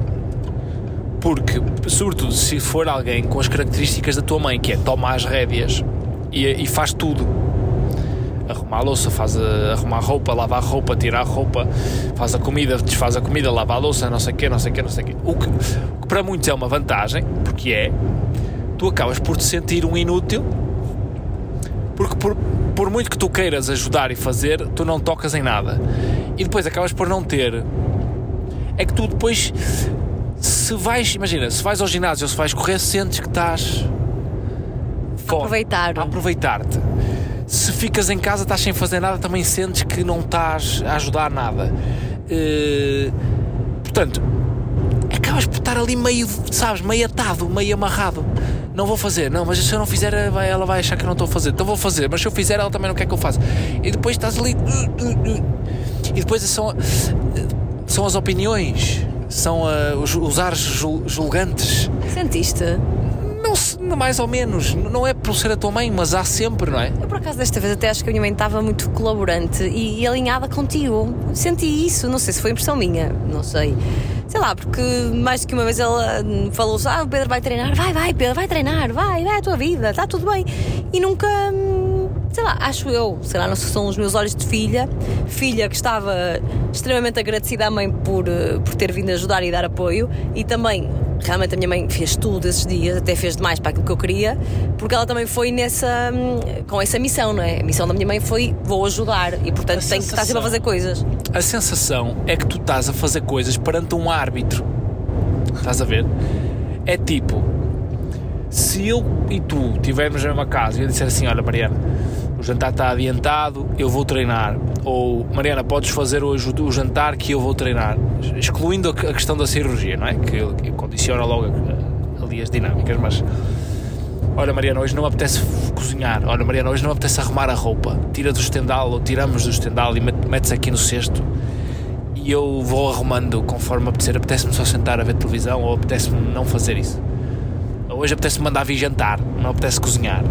[SPEAKER 2] porque, sobretudo, se for alguém com as características da tua mãe, que é toma as rédeas e, e faz tudo, arrumar a louça, faz a, arrumar a roupa, lava a roupa, tira a roupa, faz a comida, desfaz a comida, lava a louça, não sei o quê, não sei o quê, não sei o quê. O que, o que para muitos é uma vantagem, porque é, tu acabas por te sentir um inútil, porque por, por muito que tu queiras ajudar e fazer, tu não tocas em nada. E depois acabas por não ter é que tu depois, se vais, imagina, se vais ao ginásio ou se vais correr, sentes que estás.
[SPEAKER 1] Aproveitar.
[SPEAKER 2] a aproveitar-te. Se ficas em casa, estás sem fazer nada, também sentes que não estás a ajudar nada. Eh, portanto, acabas por estar ali meio, sabes, meio atado, meio amarrado. Não vou fazer, não, mas se eu não fizer, ela vai, achar que eu não estou a fazer. Então vou fazer, mas se eu fizer, ela também não quer que eu faça. E depois estás ali. E depois são, são as opiniões, são ah, os, os ares jul- julgantes.
[SPEAKER 1] Sentiste?
[SPEAKER 2] Mais ou menos, não é por ser a tua mãe, mas há sempre, não é?
[SPEAKER 1] Eu, por acaso, desta vez até acho que a minha mãe estava muito colaborante e, e alinhada contigo. Senti isso, não sei se foi impressão minha, não sei. Sei lá, porque mais do que uma vez ela falou ah, o Pedro vai treinar, vai, vai, Pedro, vai treinar, vai, vai, é a tua vida, está tudo bem. E nunca, hum, sei lá, acho eu, sei lá, não são os meus olhos de filha, filha que estava extremamente agradecida à mãe por, eh, por ter vindo ajudar e dar apoio e também realmente a minha mãe fez tudo esses dias, até fez demais para aquilo que eu queria, porque ela também foi nessa hum, com essa missão, não é? A missão da minha mãe foi vou ajudar e portanto
[SPEAKER 2] A
[SPEAKER 1] tenho que estar sempre a fazer coisas.
[SPEAKER 2] A sensação é que tu estás a fazer coisas perante um árbitro. Estás a ver? É tipo, se eu e tu estivermos na mesma casa e eu disser assim: Olha, Mariana, o jantar está adiantado, eu vou treinar. Ou Mariana, podes fazer hoje o, jantar que eu vou treinar. Excluindo a, que- a questão da cirurgia, não é? Que, que condiciona logo ali as dinâmicas, mas. Olha, Mariana, hoje não me apetece cozinhar. Olha, Mariana, hoje não me apetece arrumar a roupa. Tira do estendal ou tiramos do estendal e met- metes aqui no cesto. E eu vou arrumando conforme me apetecer. Apetece-me só sentar a ver televisão ou apetece-me não fazer isso. Hoje apetece-me mandar vir jantar, não apetece cozinhar.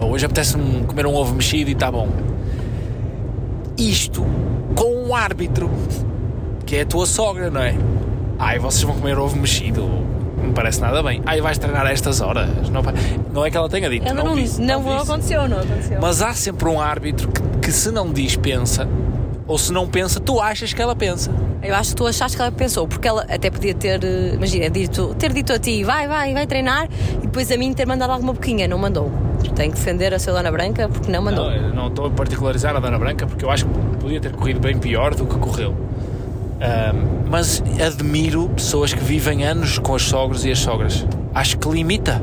[SPEAKER 2] Ou hoje apetece-me comer um ovo mexido e está bom. Isto com um árbitro, que é a tua sogra, não é? Ai, vocês vão comer ovo mexido. Não me parece nada bem. Ai, vais treinar a estas horas. Não, não é que ela tenha dito.
[SPEAKER 1] Ela não,
[SPEAKER 2] disse,
[SPEAKER 1] não,
[SPEAKER 2] disse.
[SPEAKER 1] aconteceu, não aconteceu.
[SPEAKER 2] Mas há sempre um árbitro que, que se não diz, pensa. Ou se não pensa, tu achas que ela pensa.
[SPEAKER 1] Eu acho que tu achaste que ela pensou, porque ela até podia ter, eh, imagina, dito, ter dito a ti, vai, vai, vai treinar, e depois a mim ter mandado alguma boquinha, não mandou. Tem que defender a sua Dona Branca porque não mandou.
[SPEAKER 2] Não, não estou a particularizar a Dona Branca porque eu acho que podia ter corrido bem pior do que correu. Ahm, mas admiro pessoas que vivem anos com os sogros e as sogras. Acho que limita.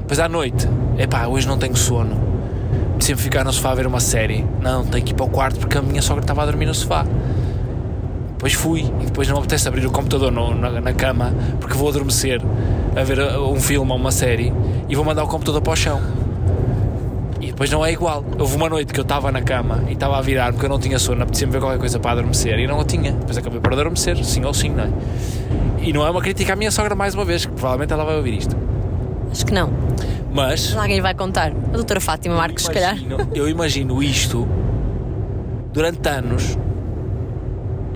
[SPEAKER 2] Depois à noite, epá, hoje não tenho sono. Sempre ficar no sofá a ver uma série. Não, tenho que ir para o quarto porque a minha sogra estava a dormir no sofá. Depois fui e depois não apetece abrir o computador no- na, na cama porque vou adormecer a ver um filme ou uma série e vou mandar o computador para o chão. E depois não é igual. Houve uma noite que eu estava na cama e estava a virar porque eu não tinha sono, apetecia-me ver qualquer coisa para adormecer e não a tinha. Depois acabei por adormecer, sim ou sim, não é? E não é uma crítica à minha sogra mais uma vez, que provavelmente ela vai ouvir isto.
[SPEAKER 1] Acho que não.
[SPEAKER 2] Mas
[SPEAKER 1] Alguém lhe vai contar. A doutora Fátima Marques, se calhar.
[SPEAKER 2] imagino- eu imagino isto durante anos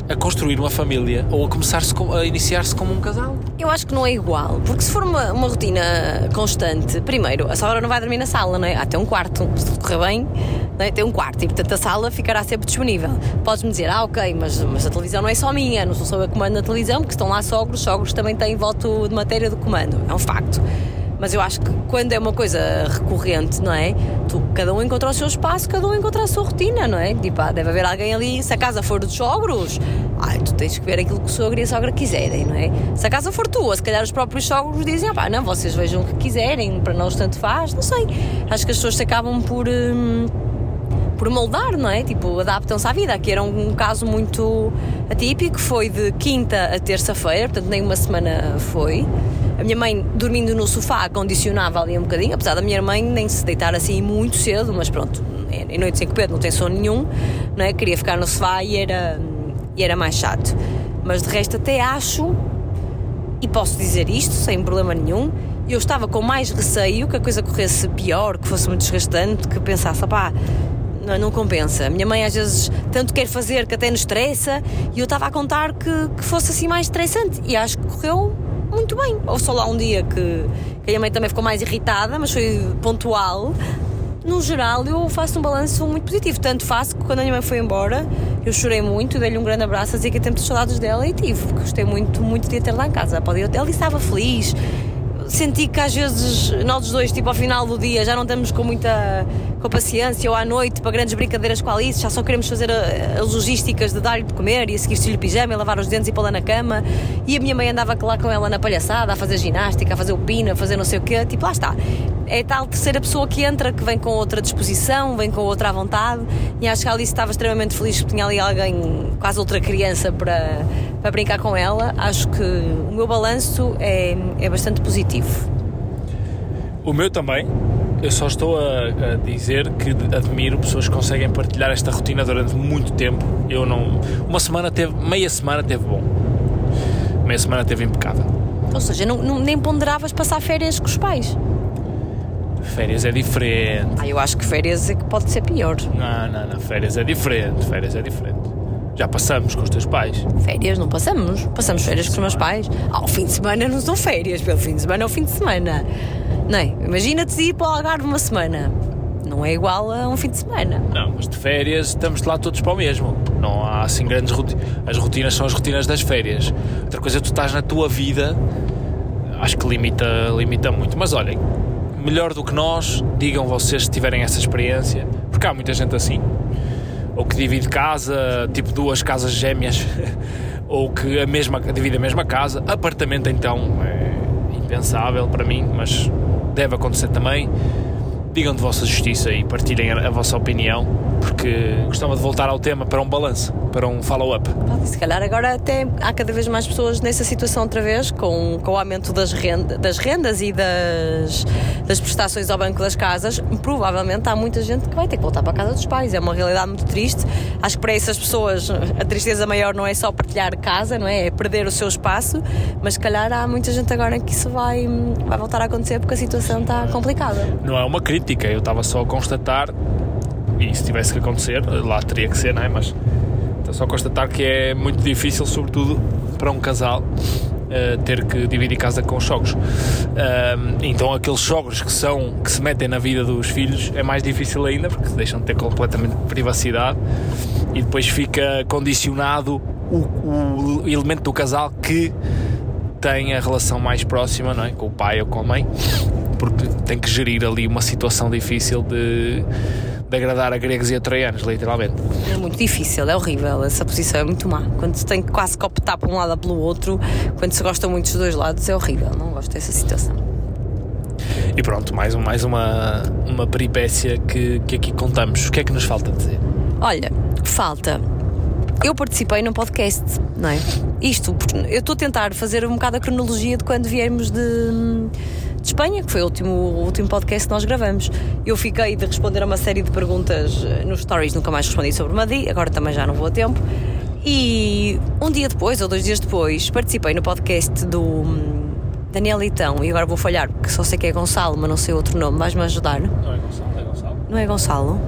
[SPEAKER 2] a construir uma família ou a começar-se com- a iniciar-se como um casal.
[SPEAKER 1] Eu acho que não é igual, porque se for uma, uma rotina constante, primeiro, a sogra não vai dormir na sala, não é? Ah, tem um quarto, se tudo correr bem, não é? tem um quarto e portanto a sala ficará sempre disponível. Podes-me dizer, ah, ok, mas, mas a televisão não é só minha, não sou só eu que comando na televisão, porque estão lá sogros, sogros também têm voto de matéria do comando, é um facto. Mas eu acho que quando é uma coisa recorrente, não é? Tu, cada um encontra o seu espaço, cada um encontra a sua rotina, não é? Tipo, ah, deve haver alguém ali, se a casa for dos sogros, ai, tu tens que ver aquilo que o sogro e a sogra quiserem, não é? Se a casa for tua, se calhar os próprios sogros dizem, ah, pá, não, vocês vejam o que quiserem, para nós tanto faz, não sei. Acho que as pessoas se acabam por. hum, por moldar, não é? Tipo, adaptam-se à vida. Aqui era um, um caso muito atípico, foi de quinta a terça-feira, portanto nem uma semana foi. A minha mãe, dormindo no sofá, condicionava ali um bocadinho, apesar da minha mãe nem se deitar assim muito cedo, mas pronto, em noites em que o Pedro não tem sono nenhum, não é? Queria ficar no sofá e era, e era mais chato. Mas de resto até acho e posso dizer isto sem problema nenhum. Eu estava com mais receio que a coisa corresse pior, que fosse muito desgastante, que pensasse, pá, não, não compensa. A minha mãe às vezes tanto quer fazer que até nos estressa e eu estava a contar que, que fosse assim mais estressante e acho que correu muito bem. Houve só lá um dia que, que a minha mãe também ficou mais irritada, mas foi pontual. No geral, eu faço um balanço muito positivo. Tanto faço que quando a minha mãe foi embora, eu chorei muito, dei-lhe um grande abraço, a dizer que eu tenho muitas saudades dela e tive, gostei muito, muito de a ter lá em casa. Pode ir ao hotel e estava feliz. Senti que às vezes nós dois, tipo ao final do dia, já não estamos com muita com paciência ou à noite para grandes brincadeiras com a Alice, já só queremos fazer a- as logísticas de dar-lhe de comer e a seguir vestir-lhe pijama e lavar os dentes e pô-la na cama. E a minha mãe andava lá com ela na palhaçada, a fazer ginástica, a fazer o pino, a fazer não sei o quê. Tipo, lá está. É tal terceira pessoa que entra, que vem com outra disposição, vem com outra vontade. E acho que a Alice estava extremamente feliz porque tinha ali alguém, quase outra criança, para, para brincar com ela. Acho que o meu balanço é, é bastante positivo.
[SPEAKER 2] O meu também. Eu só estou a, a dizer que admiro pessoas que conseguem partilhar esta rotina durante muito tempo. Eu não. Uma semana teve. Meia semana teve bom. Meia semana teve impecável.
[SPEAKER 1] Ou seja, não, não- nem ponderavas passar férias com os pais.
[SPEAKER 2] Férias é diferente.
[SPEAKER 1] Ah, eu acho que férias é que pode ser pior.
[SPEAKER 2] Não, não, não. Férias é diferente. Férias é diferente. Já passamos com os teus pais.
[SPEAKER 1] Férias não passamos. Passamos férias com os meus pais. Ao fim de semana não são férias, pelo fim de semana é o fim de semana. Não é? Imagina-te ir para o Algarve uma semana. Não é igual a um fim de semana.
[SPEAKER 2] Não, mas de férias estamos lá todos para o mesmo. Não há assim grandes rotinas. As rotinas são as rotinas das férias. Outra coisa é tu estás na tua vida, acho que limita, limita muito. Mas olhem, melhor do que nós, digam vocês se tiverem essa experiência, porque há muita gente assim. Ou que divide casa, tipo duas casas gêmeas, *laughs* ou que a mesma, divide a mesma casa. Apartamento então é impensável para mim, mas deve acontecer também. Digam de vossa justiça e partilhem a, a vossa opinião, porque gostava de voltar ao tema para um balanço, para um follow-up.
[SPEAKER 1] Se calhar agora até há cada vez mais pessoas nessa situação outra vez, com, com o aumento das, renda, das rendas e das, das prestações ao banco das casas. Provavelmente há muita gente que vai ter que voltar para a casa dos pais. É uma realidade muito triste. Acho que para essas pessoas a tristeza maior não é só partilhar casa, não é? É perder o seu espaço, mas se calhar há muita gente agora que isso vai, vai voltar a acontecer porque a situação está complicada.
[SPEAKER 2] Não é uma crítica, eu estava só a constatar, e se tivesse que acontecer, lá teria que ser, não é? Mas estou só constatar que é muito difícil, sobretudo para um casal. eh, ter que dividir casa com os sogros Ahm, então aqueles sogros que são que se metem na vida dos filhos é mais difícil ainda porque deixam de ter completamente privacidade e depois fica condicionado o, o elemento do casal que tem a relação mais próxima não é? com o pai ou com a mãe, porque tem que gerir ali uma situação difícil de, de agradar a gregos e a troianos, literalmente.
[SPEAKER 1] É muito difícil, é horrível. Essa posição é muito má. Quando se tem que quase que optar para um lado ou pelo outro, quando se gosta muito dos dois lados, é horrível. Não gosto dessa situação.
[SPEAKER 2] E pronto, mais, mais uma, uma peripécia que, que aqui contamos. O que é que nos falta dizer?
[SPEAKER 1] Olha, falta. Eu participei num podcast, não é? Isto, porque eu estou a tentar fazer um bocado a cronologia de quando viemos de, de Espanha, que foi o último, o último podcast que nós gravamos. Eu fiquei de responder a uma série de perguntas eh, nos stories, nunca mais respondi sobre Madrid, agora também já não vou a tempo. E um dia depois, ou dois dias depois, participei no podcast do hum, Daniel Leitão, e agora vou falhar, porque só sei que é Gonçalo, mas não sei outro nome. Vais-me ajudar?
[SPEAKER 2] Não é Gonçalo, é Gonçalo.
[SPEAKER 1] Não é Gonçalo?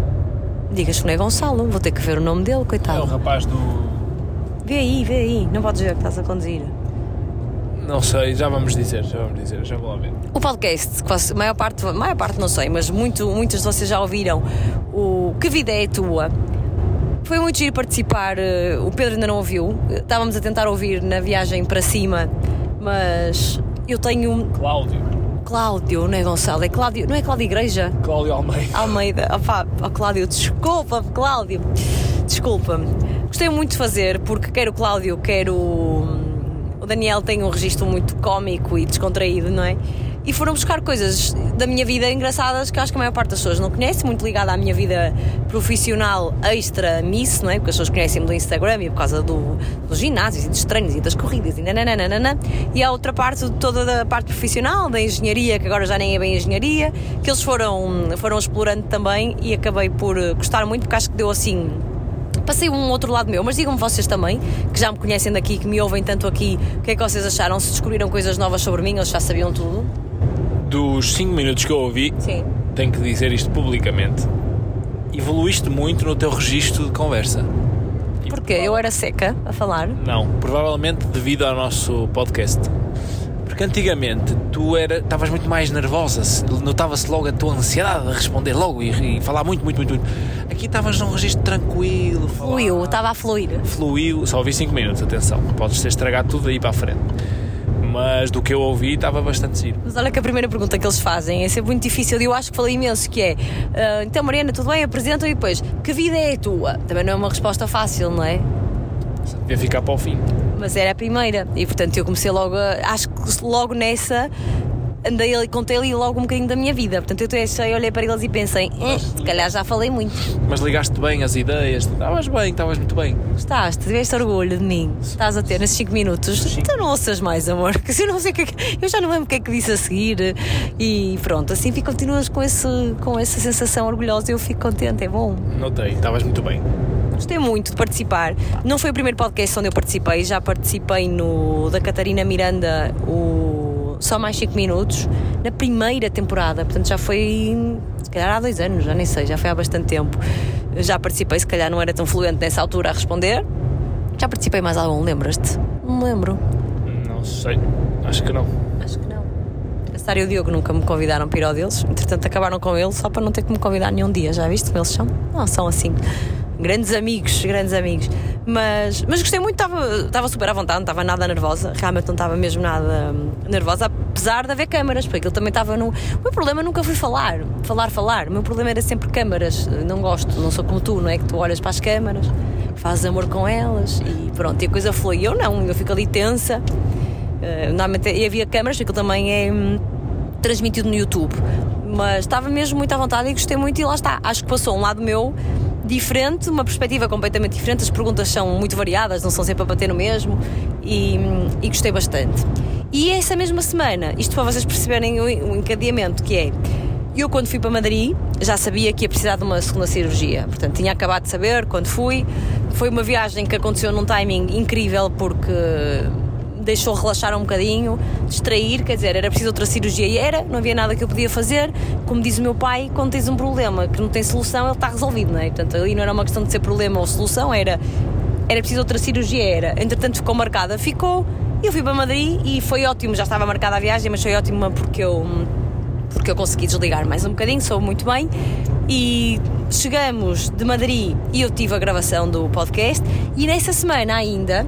[SPEAKER 1] Digas que não é Gonçalo, vou ter que ver o nome dele,
[SPEAKER 2] É o
[SPEAKER 1] coitado.
[SPEAKER 2] rapaz do.
[SPEAKER 1] Vê aí, vê aí, não podes dizer que estás a conduzir.
[SPEAKER 2] Não sei, já vamos dizer, já vamos dizer, já vou lá ver.
[SPEAKER 1] O podcast, você- maior parte, maior parte não sei, mas muito, muitos de vocês já ouviram o Que Vida é a Tua? Foi muito giro participar, eh, o Pedro ainda não ouviu, estávamos a tentar ouvir na viagem para cima, mas eu tenho
[SPEAKER 2] Cláudio.
[SPEAKER 1] Cláudio, não é Gonçalo, é Cláudio, não é Cláudio Igreja?
[SPEAKER 2] Cláudio Almeida.
[SPEAKER 1] Almeida, opá, oh, Cláudio, desculpa, Cláudio, desculpa-me. Gostei muito de fazer porque quero o Cláudio, quero Daniel tem um registro muito cómico e descontraído, não é? E foram buscar coisas da minha vida engraçadas que acho que a maior parte das pessoas não conhece, muito ligada à minha vida profissional extra miss, não é? Porque as pessoas conhecem-me do Instagram e por causa do, dos ginásios e dos treinos e das corridas e nananana. E há outra parte, toda da parte profissional, da engenharia, que agora já nem é bem engenharia, que eles foram, foram explorando também e acabei por gostar muito porque acho que deu assim Passei um outro lado meu, mas digam-me vocês também, que já me conhecem daqui, que me ouvem tanto aqui, o que é que vocês acharam? Se descobriram coisas novas sobre mim, eles já sabiam tudo?
[SPEAKER 2] Dos 5 minutos que eu ouvi,
[SPEAKER 1] Sim.
[SPEAKER 2] tenho que dizer isto publicamente. Evoluíste muito no teu registro de conversa.
[SPEAKER 1] Porque eu era seca a falar.
[SPEAKER 2] Não, provavelmente devido ao nosso podcast. Porque antigamente tu era, estavas muito mais nervosa, se- notava-se logo a tua ansiedade de responder logo e, e falar muito, muito, muito, muito. Aqui estavas num registro tranquilo, falar-
[SPEAKER 1] Fluiu, estava a fluir.
[SPEAKER 2] fluiu, só ouvi 5 minutos, atenção, podes ter estragado tudo aí para a frente. mas do que eu ouvi estava bastante giro.
[SPEAKER 1] Mas olha que a primeira pergunta que eles fazem é sempre muito difícil e eu acho que falei imenso, que é ah, então Mariana, tudo bem? Apresenta e depois, que vida é a tua? Também não é uma resposta fácil, não é?
[SPEAKER 2] Devia ficar para o fim.
[SPEAKER 1] Mas era a primeira e portanto eu comecei logo a, acho que logo nessa andei ali, contei ali logo um bocadinho da minha vida. Portanto, eu até achei, olhei para eles e pensei, eh, se calhar já falei muito.
[SPEAKER 2] Mas ligaste bem as ideias, estavas bem, estavas muito bem.
[SPEAKER 1] Estás, tiveste orgulho de mim. Estás a ter nesses 5 minutos.
[SPEAKER 2] Sim.
[SPEAKER 1] Então não ouças mais, amor, *laughs* que eu não sei é que. Eu já não lembro o que é que disse a seguir. E pronto, assim fico, continuas com, esse, com essa sensação orgulhosa e eu fico contente, é bom.
[SPEAKER 2] Notei, estavas muito bem.
[SPEAKER 1] Gostei muito de participar. Não foi o primeiro podcast onde eu participei, já participei no da Catarina Miranda, o Só Mais 5 Minutos, na primeira temporada. Portanto, já foi, se calhar há dois anos, já nem sei, já foi há bastante tempo. Já participei, se calhar não era tão fluente nessa altura a responder. Já participei mais algum, lembras-te? Não me lembro.
[SPEAKER 2] Não sei, acho que não.
[SPEAKER 1] Acho que não. A Sara e o Diogo nunca me convidaram para ir ao deles, entretanto acabaram com ele só para não ter que me convidar nenhum dia, já viste como eles são? Não, são assim. Grandes amigos, grandes amigos. Mas, mas gostei muito, estava, estava super à vontade, não estava nada nervosa, realmente não estava mesmo nada hum, nervosa, apesar de haver câmaras, porque ele também estava no. O meu problema nunca foi falar, falar, falar. O meu problema era sempre câmaras. Não gosto, não sou como tu, não é? Que tu olhas para as câmaras, fazes amor com elas e pronto, e a coisa flui. Eu não, eu fico ali tensa. Uh, e havia câmaras, aquilo também é hum, transmitido no YouTube. Mas estava mesmo muito à vontade e gostei muito, e lá está. Acho que passou um lado meu diferente, uma perspectiva completamente diferente. As perguntas são muito variadas, não são sempre a bater no mesmo, e, e gostei bastante. E essa mesma semana, isto para vocês perceberem o encadeamento, que é. Eu, quando fui para Madrid, já sabia que ia precisar de uma segunda cirurgia. Portanto, tinha acabado de saber quando fui. Foi uma viagem que aconteceu num timing incrível, porque deixou relaxar um bocadinho, distrair, quer dizer, era preciso outra cirurgia e era, não havia nada que eu podia fazer. Como diz o meu pai, quando tens um problema que não tem solução, ele está resolvido, não é? Portanto, ali não era uma questão de ser problema ou solução, era, era preciso outra cirurgia, era. Entretanto, ficou marcada, ficou. Eu fui para Madrid e foi ótimo, já estava marcada a viagem, mas foi ótimo porque eu, porque eu consegui desligar mais um bocadinho, soube muito bem. E chegamos de Madrid e eu tive a gravação do podcast. E nessa semana ainda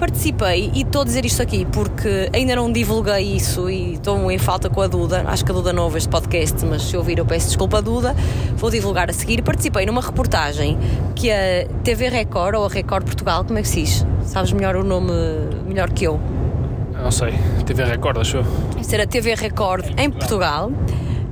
[SPEAKER 1] participei e estou a dizer isto aqui porque ainda não divulguei isso e estou em falta com a Duda. Acho que a Duda não ouve este podcast, mas se ouvir eu peço desculpa a Duda. Vou divulgar a seguir. Participei numa reportagem que a TV Record ou a Record Portugal, como é que se diz? Sabes melhor o nome, melhor que eu.
[SPEAKER 2] Não sei, TV Record, achou?
[SPEAKER 1] A TV Record em Portugal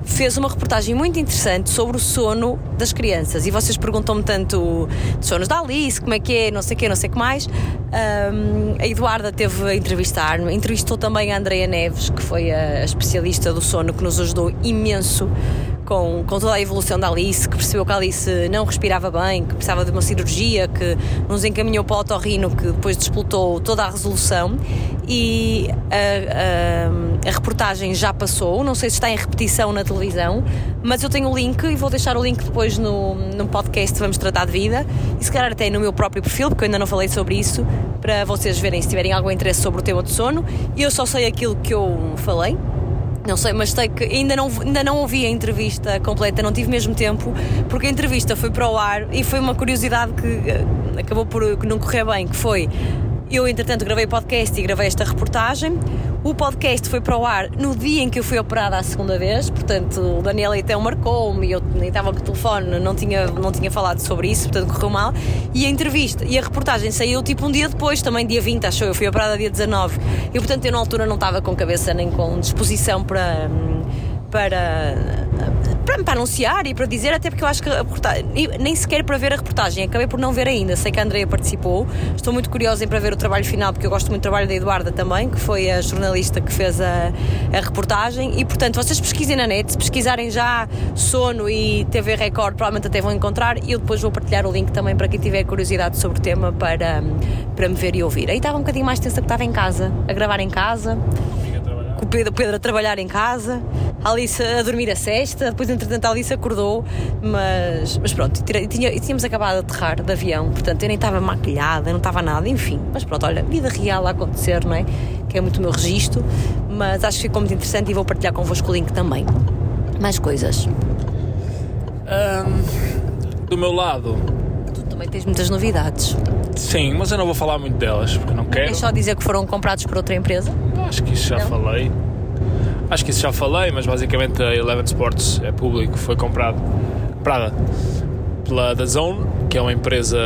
[SPEAKER 1] fez uma reportagem muito interessante sobre o sono das crianças. E vocês perguntam-me tanto de sonos da Alice, como é que é, não sei o que, não sei o que mais. Um, a Eduarda teve a entrevistar-me, entrevistou também a Andreia Neves, que foi a especialista do sono, que nos ajudou imenso com, com toda a evolução da Alice, que percebeu que a Alice não respirava bem, que precisava de uma cirurgia, que nos encaminhou para o otorrino, que depois disputou toda a resolução. E a, a, a, reportagem já passou, não sei se está em repetição na televisão, mas eu tenho o link e vou deixar o link depois no, no podcast Vamos Tratar de Vida e se calhar até no meu próprio perfil, porque eu ainda não falei sobre isso, para vocês verem se tiverem algum interesse sobre o tema de sono. Eu só sei aquilo que eu falei, não sei, mas sei que ainda não, ainda não ouvi a entrevista completa, não tive mesmo tempo, porque a entrevista foi para o ar e foi uma curiosidade que eh, acabou por não correr bem, que foi eu, entretanto, gravei podcast e gravei esta reportagem. O podcast foi para o ar no dia em que eu fui operada a segunda vez, portanto, o Daniel então marcou-me e eu nem estava com o telefone, não tinha, não tinha falado sobre isso, portanto, correu mal. E a entrevista e a reportagem saiu tipo um dia depois, também dia 20, achou eu, fui operada dia 19. E, portanto, eu na altura não estava com cabeça nem com disposição para. para para, para anunciar e para dizer, até porque eu acho que a reportagem, nem sequer para ver a reportagem, acabei por não ver ainda. Sei que a Andrea participou, estou muito curiosa para ver o trabalho final, porque eu gosto muito do trabalho da Eduarda também, que foi a jornalista que fez a, a reportagem. E portanto, vocês pesquisem na net, se pesquisarem já sono e TV Record, provavelmente até vão encontrar. E eu depois vou partilhar o link também para quem tiver curiosidade sobre o tema para, para me ver e ouvir. Aí estava um bocadinho mais tensa que estava em casa, a gravar em casa Pedro, Pedro a trabalhar em casa, a Alice a dormir a sexta, depois entretanto a Alice acordou, mas, mas pronto, e tinha, tínhamos acabado de aterrar de avião, portanto eu nem estava maquilhada, não estava nada, enfim, mas pronto, olha, vida real a acontecer, não é? Que é muito o meu registro, mas acho que ficou muito interessante e vou partilhar convosco o link também. Mais coisas.
[SPEAKER 2] Do meu lado.
[SPEAKER 1] Tu também tens muitas novidades.
[SPEAKER 2] Sim, mas eu não vou falar muito delas, porque não quero.
[SPEAKER 1] É só dizer que foram comprados por outra empresa?
[SPEAKER 2] Acho que isso já
[SPEAKER 1] Não?
[SPEAKER 2] falei. Acho que isso já falei, mas basicamente a Eleven Sports é público, foi comprado, comprada pela DAZN, que é uma empresa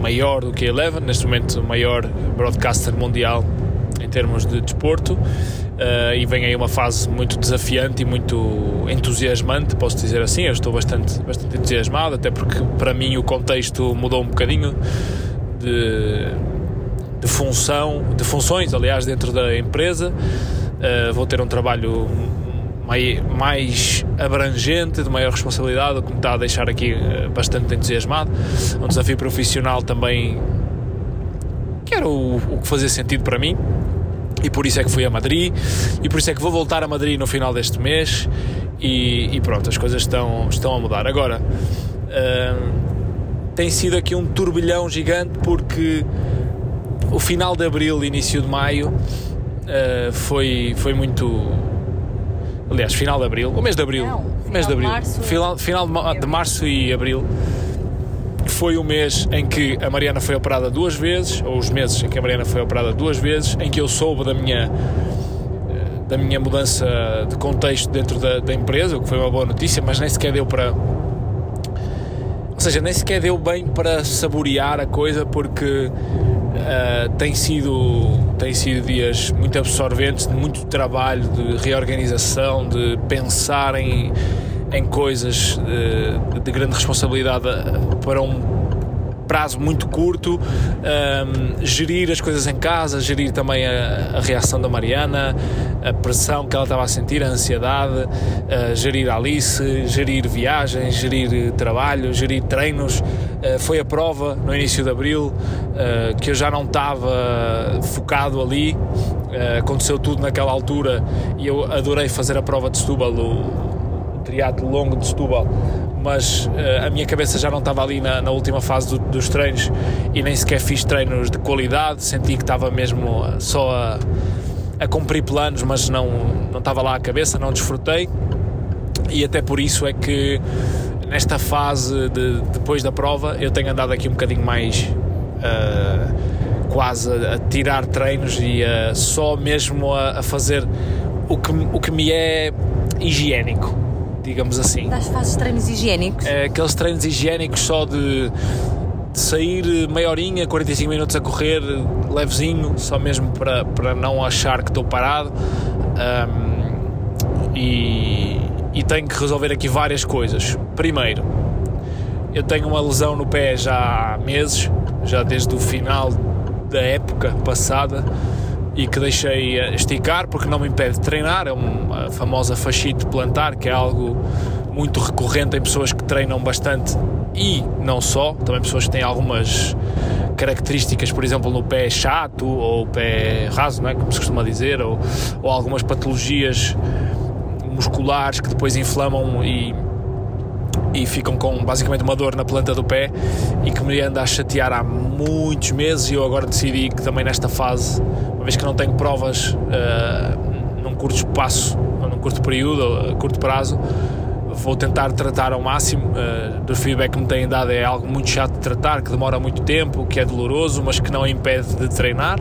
[SPEAKER 2] maior do que a Eleven, neste momento o maior broadcaster mundial em termos de desporto. Uh, e vem aí uma fase muito desafiante e muito entusiasmante, posso dizer assim. Eu estou bastante, bastante entusiasmado, até porque para mim o contexto mudou um bocadinho de, de função, de funções, aliás, dentro da empresa. Uh, vou ter um trabalho mai, mais abrangente, de maior responsabilidade, o que me está a deixar aqui uh, bastante entusiasmado. Um desafio profissional também que era o, o que fazia sentido para mim e por isso é que fui a Madrid e por isso é que vou voltar a Madrid no final deste mês e, e pronto, as coisas estão, estão a mudar. Agora, hum, tem sido aqui um turbilhão gigante porque o final de Abril, início de Maio uh, foi, foi muito... Aliás, final de Abril, o mês de Abril,
[SPEAKER 1] Não,
[SPEAKER 2] o mês de
[SPEAKER 1] final de
[SPEAKER 2] Abril,
[SPEAKER 1] março.
[SPEAKER 2] final, final de, de Março e Abril foi o mês em que a Mariana foi operada duas vezes, ou os meses em que a Mariana foi operada duas vezes, em que eu soube da minha eh, da minha mudança de contexto dentro da, da empresa, o que foi uma boa notícia, mas nem sequer deu para ou seja, nem sequer deu bem para saborear a coisa porque ah, tem sido tem sido dias muito absorventes de muito trabalho, de reorganização, de pensar em, em coisas de, de grande responsabilidade ah, para um prazo muito curto, um, gerir as coisas em casa, gerir também a, a reação da Mariana, a pressão que ela estava a sentir, a ansiedade, uh, gerir a Alice, gerir viagens, gerir eh, trabalho, gerir treinos. Uh, foi a prova no início de abril uh, que eu já não estava focado ali. Aconteceu tudo naquela altura e eu adorei fazer a prova de Setúbal, o triatlo longo de Setúbal mas uh, a minha cabeça já não estava ali na, na última fase do, dos treinos e nem sequer fiz treinos de qualidade, senti que estava mesmo uh, só a, a cumprir planos, mas não, não estava lá a cabeça, não desfrutei. E até por isso é que nesta fase de, depois da prova eu tenho andado aqui um bocadinho mais uh, quase a, tirar treinos e só mesmo a, a fazer o que, o que me é higiênico digamos assim.
[SPEAKER 1] Das fazes treinos higiênicos?
[SPEAKER 2] É, aqueles treinos higiênicos só de, de, sair meia horinha, 45 minutos a correr, levezinho, só mesmo para, para não achar que estou parado. Um, e, e tenho que resolver aqui várias coisas. Primeiro, eu tenho uma lesão no pé já há meses, já desde o final da época passada e que deixei esticar porque não me impede de treinar, é uma famosa fascite plantar, que é algo muito recorrente em pessoas que treinam bastante e não só, também pessoas que têm algumas características, por exemplo, no pé chato ou pé raso, não é? como se costuma dizer, ou, ou algumas patologias musculares que depois inflamam e e ficam com basicamente uma dor na planta do pé e que me anda a chatear há muitos meses. E eu agora decidi que também nesta fase, uma vez que não tenho provas uh, num curto espaço, ou num curto período, ou a curto prazo, vou tentar tratar ao máximo. Uh, do feedback que me têm dado é algo muito chato de tratar, que demora muito tempo, que é doloroso, mas que não impede de treinar.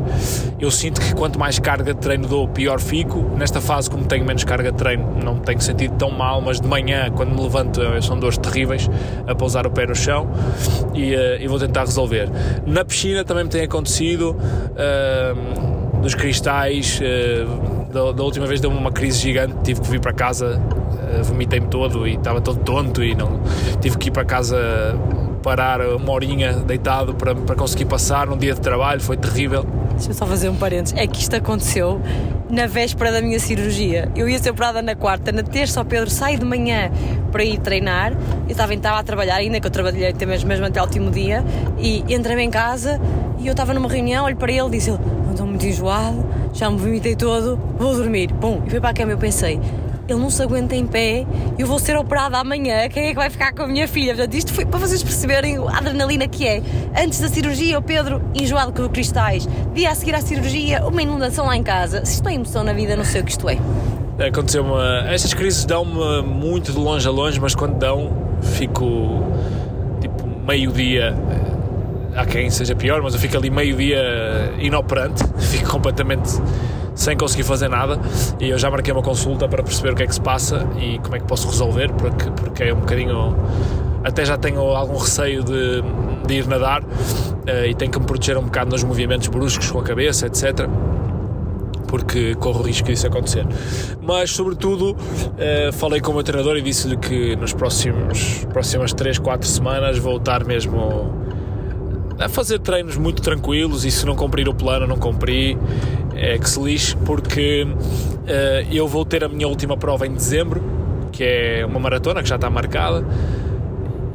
[SPEAKER 2] Eu sinto que quanto mais carga de treino dou, pior fico. Nesta fase, como tenho menos carga de treino, não me tenho sentido tão mal, mas de manhã, quando me levanto, são dores terríveis a pousar o pé no chão e, uh, e vou tentar resolver. Na piscina também me tem acontecido. Uh, dos cristais, da, da última vez deu-me uma crise gigante, tive que vir para casa vomitei-me todo e estava todo tonto e não tive que ir para casa parar uma horinha deitado para, para conseguir passar num dia de trabalho, foi terrível.
[SPEAKER 1] Deixa-me só fazer um parênteses. É que isto aconteceu na véspera da minha cirurgia. Eu ia ser operada na quarta, na terça o Pedro sai de manhã para ir treinar. Eu estava, estava a trabalhar ainda, que eu trabalhei até mesmo, mesmo até o último dia, e entrei-me em casa e eu estava numa reunião, olho para ele e disse estou muito enjoado, já me vomitei todo, vou dormir. Bom, e fui para a cama eu pensei, ele não se aguenta em pé, eu vou ser operada amanhã, quem é que vai ficar com a minha filha? Portanto, isto foi para vocês perceberem a adrenalina que é. Antes da cirurgia, o Pedro enjoado com cristais. Dia a seguir à cirurgia, uma inundação lá em casa. Se isto é emoção na vida, não sei o que isto é.
[SPEAKER 2] Aconteceu-me. Estas crises dão-me muito de longe a longe, mas quando dão, fico tipo meio-dia há quem seja pior, mas eu fico ali meio dia inoperante, *laughs* fico completamente sem conseguir fazer nada e eu já marquei uma consulta para perceber o que é que se passa e como é que posso resolver, porque, porque é um bocadinho. Até já tenho algum receio de, de ir nadar uh, e tenho que me proteger um bocado nos movimentos bruscos com a cabeça, etc porque corro o risco disso acontecer. Mas, sobretudo, uh, falei com o meu treinador e disse-lhe que nos próximos próximas 3, 4 semanas vou estar mesmo a fazer treinos muito tranquilos e se não cumprir o plano, não cumpri, é que se lixe, porque uh, eu vou ter a minha última prova em dezembro, que é uma maratona que já está marcada,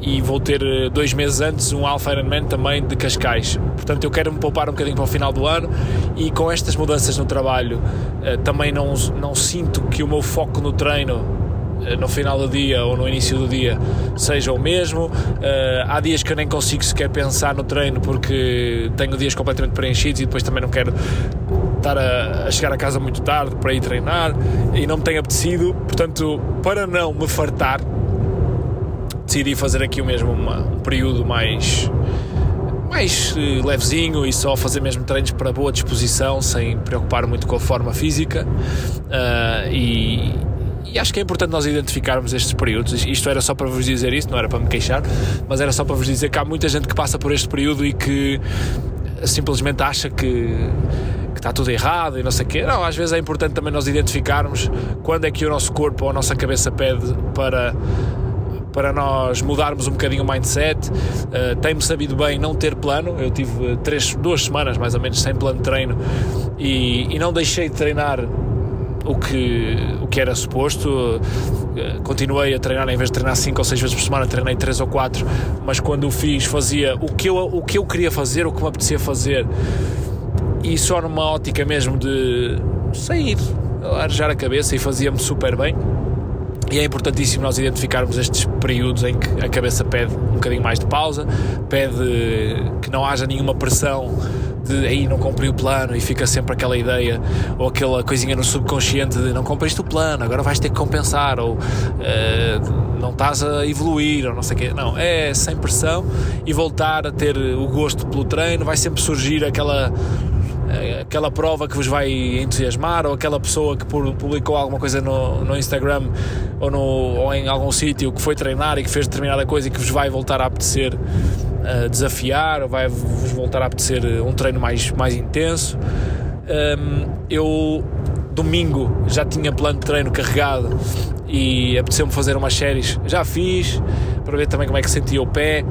[SPEAKER 2] e vou ter eh, dois meses antes um Alpha Ironman também de Cascais. Portanto, eu quero me poupar um bocadinho para o final do ano e com estas mudanças no trabalho uh, também não, não sinto que o meu foco no treino no final do dia ou no início do dia seja o mesmo. Uh, há dias que eu nem consigo sequer pensar no treino porque tenho dias completamente preenchidos e depois também não quero estar a, a, chegar a casa muito tarde para ir treinar e não me tem apetecido. Portanto, para não me fartar, decidi fazer aqui mesmo uma, um período mais mais uh, levezinho e só fazer mesmo treinos para boa disposição, sem preocupar muito com a forma física. Uh, e, e acho que é importante nós identificarmos estes períodos. Isto era só para vos dizer isso, não era para me queixar, mas era só para vos dizer que há muita gente que passa por este período e que simplesmente acha que, que está tudo errado e não sei o quê. Não, às vezes é importante também nós identificarmos quando é que o nosso corpo ou a nossa cabeça pede para para nós mudarmos um bocadinho o mindset. Uh, Tem-me sabido bem não ter plano. Eu tive três, duas semanas mais ou menos sem plano de treino e, e não deixei de treinar o que, o que era suposto. Eh, continuei a treinar, em vez de treinar 5 ou 6 vezes por semana, treinei 3 ou 4, mas quando o fiz, fazia o que, eu, o que eu queria fazer, o que me apetecia fazer, e só numa ótica mesmo de sair, arejar a cabeça e fazia-me super bem. E é importantíssimo nós identificarmos estes períodos em que a cabeça pede um bocadinho mais de pausa, pede que não haja nenhuma pressão de aí não cumpri o plano e fica sempre aquela ideia ou aquela coisinha no subconsciente de não cumpriste o plano, agora vais ter que compensar ou uh, não estás a evoluir ou não sei o quê. Não, é sem pressão e voltar a ter o gosto pelo treino, vai sempre surgir aquela aquela prova que vos vai entusiasmar ou aquela pessoa que publicou alguma coisa no, no Instagram ou, no, ou em algum sítio que foi treinar e que fez determinada coisa e que vos vai voltar a apetecer uh, desafiar ou vai vos voltar a apetecer um treino mais, mais intenso. Um, eu domingo já tinha plano de treino carregado e apeteceu-me fazer umas séries. Já fiz para ver também como é que sentia o pé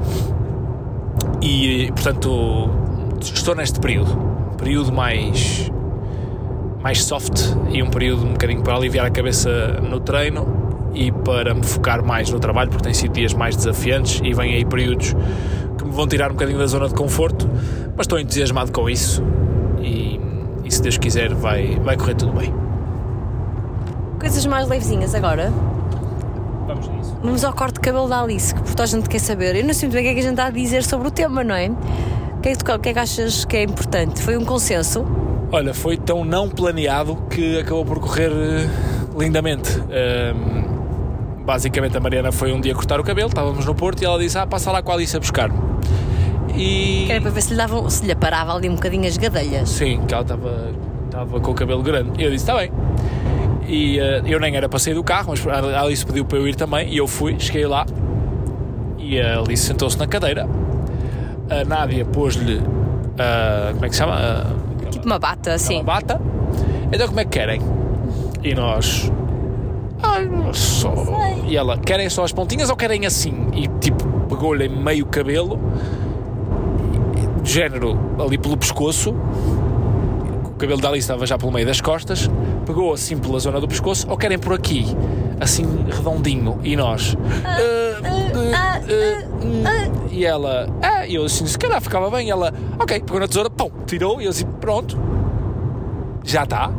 [SPEAKER 2] e portanto estou neste período período mais mais soft e um período um bocadinho para aliviar a cabeça no treino e para me focar mais no trabalho, porque tem sido dias mais desafiantes e vêm aí períodos que me vão tirar um bocadinho da zona de conforto, mas estou entusiasmado com isso e, e se Deus quiser vai, vai correr tudo bem.
[SPEAKER 1] Coisas mais levezinhas agora?
[SPEAKER 2] Vamos nisso.
[SPEAKER 1] Vamos ao corte de cabelo da Alice, que por toda a gente quer saber. Eu não sei muito bem o que é que a gente está a dizer sobre o tema, não é? Que, é que, o que é que achas que é importante? Foi um consenso?
[SPEAKER 2] Olha, foi tão não planeado que acabou por correr uh, lindamente. Um, basicamente, a Mariana foi um dia cortar o cabelo, estávamos no Porto e ela disse: Ah, passa lá com a Alice a buscar-me.
[SPEAKER 1] E... Era para ver se lhe, davam, se lhe parava ali um bocadinho as gadelhas.
[SPEAKER 2] Sim, que ela estava, estava com o cabelo grande. E eu disse: Está bem. E uh, eu nem era para sair do carro, mas a Alice pediu para eu ir também. E eu fui, cheguei lá e a Alice sentou-se na cadeira a Nádia pôs-lhe. Uh, como é que se chama? Uh,
[SPEAKER 1] tipo uma bata, sim.
[SPEAKER 2] Uma bata. Então como é que querem? E nós. Ai, só. E ela, querem só as pontinhas ou querem assim? E tipo, pegou-lhe meio cabelo, género ali pelo pescoço, o cabelo dali estava já pelo meio das costas, pegou assim pela zona do pescoço, ou querem por aqui, assim redondinho, e nós. Uh, e ela, ah, e eu assim, se calhar ficava bem. E ela, ok, pegou na tesoura, pum, tirou, e eu assim, pronto, já está.